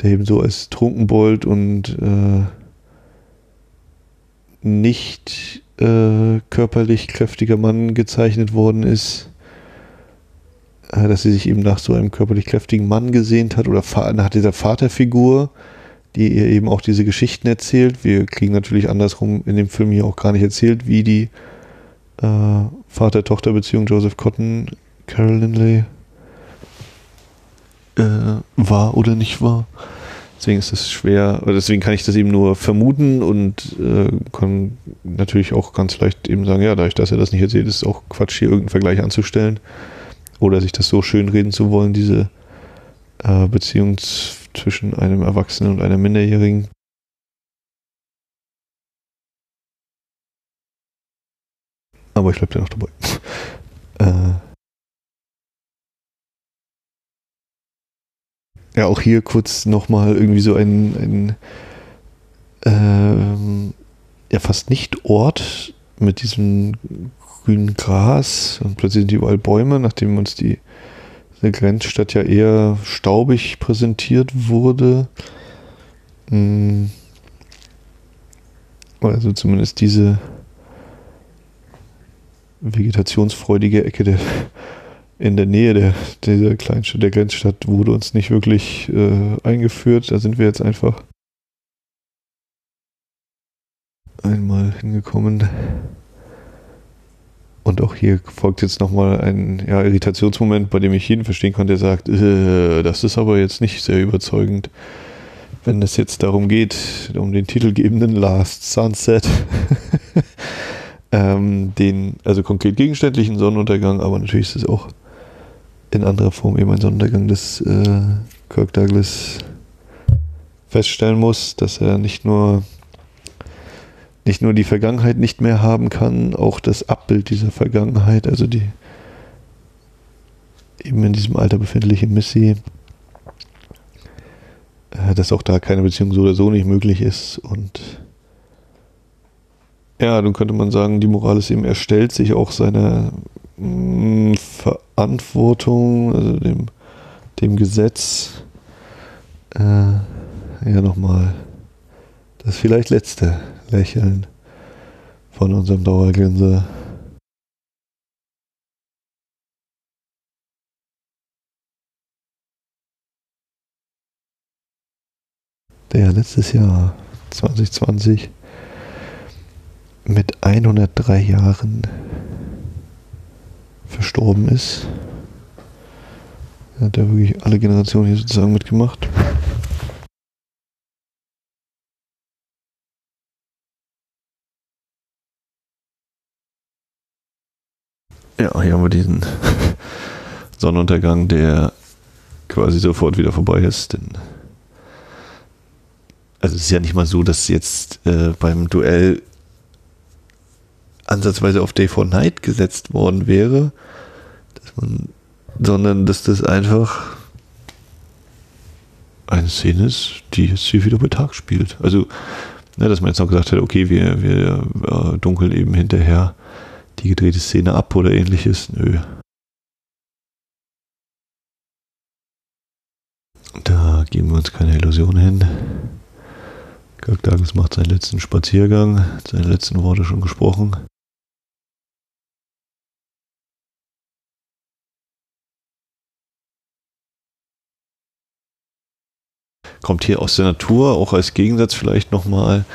der eben so als Trunkenbold und äh, nicht äh, körperlich kräftiger Mann gezeichnet worden ist, äh, dass sie sich eben nach so einem körperlich kräftigen Mann gesehnt hat oder nach dieser Vaterfigur, die ihr eben auch diese Geschichten erzählt. Wir kriegen natürlich andersrum in dem Film hier auch gar nicht erzählt, wie die äh, Vater-Tochter-Beziehung Joseph Cotton Carol Lindley äh, war oder nicht war. Deswegen ist es schwer, oder deswegen kann ich das eben nur vermuten und äh, kann natürlich auch ganz leicht eben sagen, ja, dadurch, dass er das nicht erzählt, ist es auch Quatsch, hier irgendeinen Vergleich anzustellen oder sich das so schön reden zu wollen, diese äh, Beziehung zwischen einem Erwachsenen und einer Minderjährigen. Aber ich bleibe ja noch dabei. äh, ja auch hier kurz nochmal irgendwie so ein, ein ähm, ja fast nicht Ort mit diesem grünen Gras und plötzlich sind überall Bäume, nachdem uns die, die Grenzstadt ja eher staubig präsentiert wurde. Hm. Also zumindest diese vegetationsfreudige Ecke der in der Nähe der, dieser Kleinstadt, der Grenzstadt, wurde uns nicht wirklich äh, eingeführt. Da sind wir jetzt einfach einmal hingekommen. Und auch hier folgt jetzt nochmal ein ja, Irritationsmoment, bei dem ich jeden verstehen konnte, der sagt, äh, das ist aber jetzt nicht sehr überzeugend, wenn es jetzt darum geht, um den titelgebenden Last Sunset. ähm, den, also konkret gegenständlichen Sonnenuntergang, aber natürlich ist es auch in anderer Form eben ein Sondergang des äh, Kirk Douglas feststellen muss, dass er nicht nur nicht nur die Vergangenheit nicht mehr haben kann, auch das Abbild dieser Vergangenheit, also die eben in diesem Alter befindliche Missy, äh, dass auch da keine Beziehung so oder so nicht möglich ist und ja, dann könnte man sagen, die Moral ist eben, er stellt sich auch seiner Verantwortung, also dem, dem Gesetz, äh, ja nochmal Das vielleicht letzte Lächeln von unserem Dauergrinser. Der letztes Jahr, 2020, mit 103 Jahren verstorben ist. Er hat ja wirklich alle Generationen hier sozusagen mitgemacht. Ja, hier haben wir diesen Sonnenuntergang, der quasi sofort wieder vorbei ist. Denn also es ist ja nicht mal so, dass jetzt äh, beim Duell ansatzweise auf Day for Night gesetzt worden wäre, dass man, sondern dass das einfach eine Szene ist, die jetzt hier wieder bei Tag spielt. Also, ne, dass man jetzt noch gesagt hat, okay, wir, wir äh, dunkeln eben hinterher die gedrehte Szene ab oder ähnliches. Nö. Da geben wir uns keine Illusion hin. Kirk Douglas macht seinen letzten Spaziergang, seine letzten Worte schon gesprochen. Kommt hier aus der Natur, auch als Gegensatz vielleicht nochmal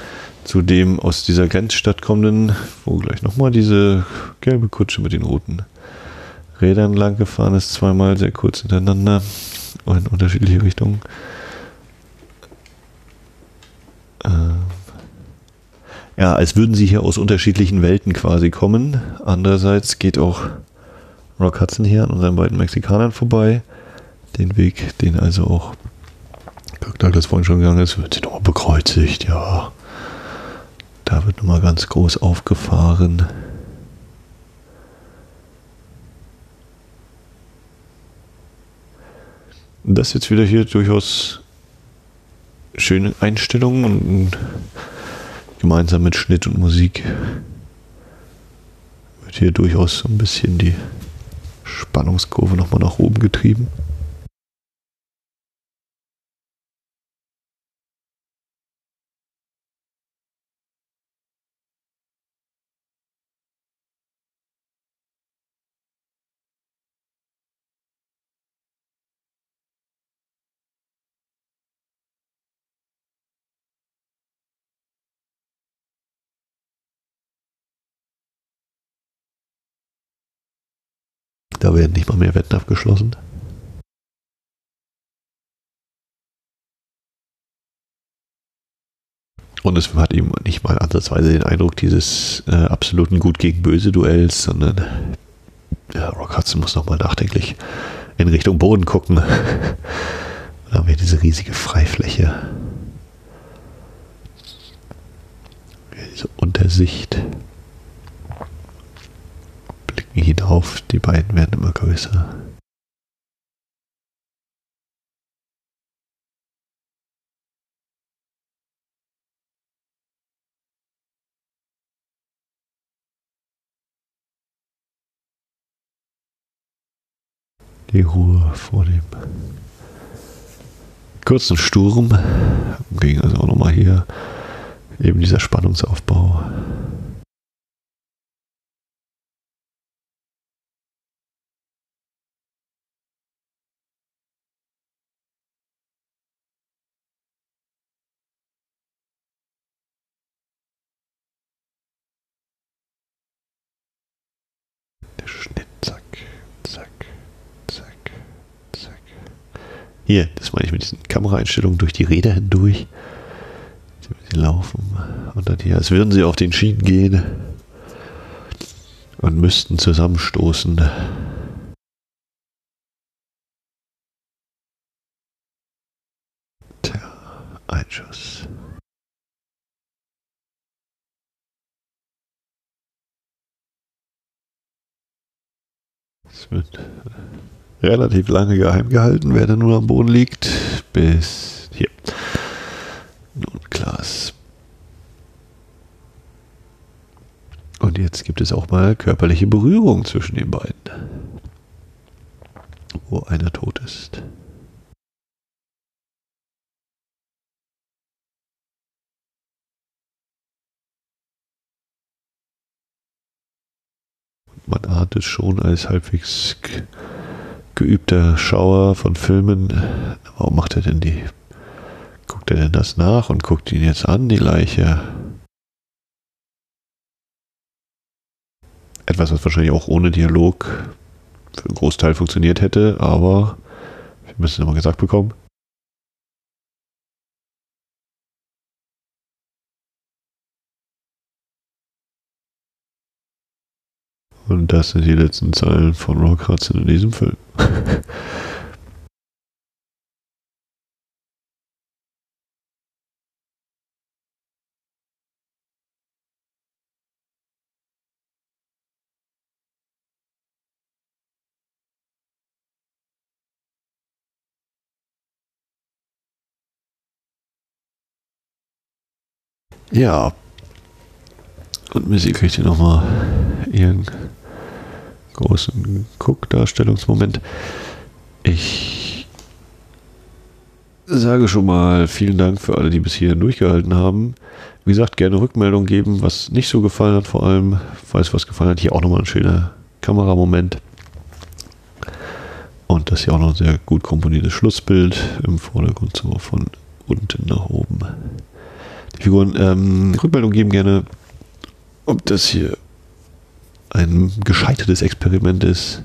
zu dem aus dieser Grenzstadt kommenden, wo gleich nochmal diese gelbe Kutsche mit den roten Rädern lang gefahren ist, zweimal sehr kurz hintereinander und in unterschiedliche Richtungen. Ähm ja, als würden sie hier aus unterschiedlichen Welten quasi kommen. Andererseits geht auch Rock Hudson hier an unseren beiden Mexikanern vorbei. Den Weg, den also auch Kirk Douglas vorhin schon gegangen ist, wird sie nochmal bekreuzigt, ja. Da wird nochmal ganz groß aufgefahren. Das jetzt wieder hier durchaus schöne Einstellungen und gemeinsam mit Schnitt und Musik wird hier durchaus so ein bisschen die Spannungskurve nochmal nach oben getrieben. Werden nicht mal mehr Wetten abgeschlossen. Und es hat eben nicht mal ansatzweise den Eindruck dieses äh, absoluten Gut gegen Böse Duells, sondern ja, Rock Hudson muss nochmal nachdenklich in Richtung Boden gucken. da haben wir diese riesige Freifläche. Diese Untersicht hinauf, die beiden werden immer größer. Die Ruhe vor dem kurzen Sturm ging also auch nochmal hier eben dieser Spannungsaufbau. Hier, das meine ich mit diesen Kameraeinstellungen durch die Räder hindurch. Sie laufen und dann hier, als würden sie auf den Schienen gehen und müssten zusammenstoßen. Tja, ein Schuss. Es wird relativ lange geheim gehalten, wer da nun am Boden liegt. Bis hier. Nun, Klaas. Und jetzt gibt es auch mal körperliche Berührung zwischen den beiden, wo einer tot ist. man ahnt es schon als halbwegs geübter Schauer von Filmen. Warum macht er denn die? Guckt er denn das nach und guckt ihn jetzt an, die Leiche? Etwas, was wahrscheinlich auch ohne Dialog für einen Großteil funktioniert hätte, aber wir müssen es immer gesagt bekommen. Und das sind die letzten Zeilen von Rock Hudson in diesem Film. Ja. Und Missy kriegt hier nochmal ihren großen Guckdarstellungsmoment. Ich sage schon mal vielen Dank für alle, die bis hierhin durchgehalten haben. Wie gesagt, gerne Rückmeldung geben, was nicht so gefallen hat, vor allem, falls was gefallen hat. Hier auch nochmal ein schöner Kameramoment. Und das hier auch noch ein sehr gut komponiertes Schlussbild im Vordergrund, so von unten nach oben. Die Figuren ähm, Rückmeldung geben gerne, ob das hier ein gescheitertes Experiment ist,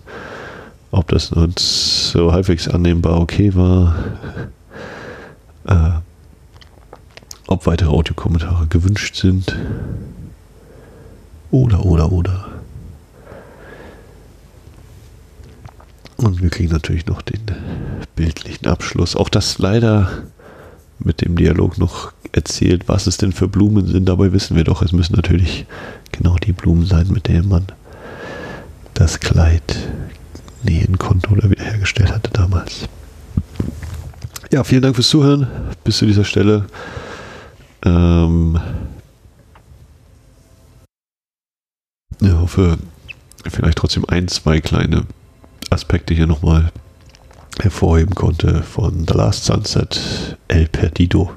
ob das uns so halbwegs annehmbar okay war, äh, ob weitere Audiokommentare gewünscht sind. Oder, oder, oder. Und wir kriegen natürlich noch den bildlichen Abschluss. Auch das leider mit dem Dialog noch erzählt, was es denn für Blumen sind. Dabei wissen wir doch, es müssen natürlich genau die Blumen sein, mit denen man das Kleid nähen konnte oder wiederhergestellt hatte damals. Ja, vielen Dank fürs Zuhören bis zu dieser Stelle. Ähm ich hoffe, vielleicht trotzdem ein, zwei kleine Aspekte hier nochmal hervorheben konnte von The Last Sunset, El Perdido.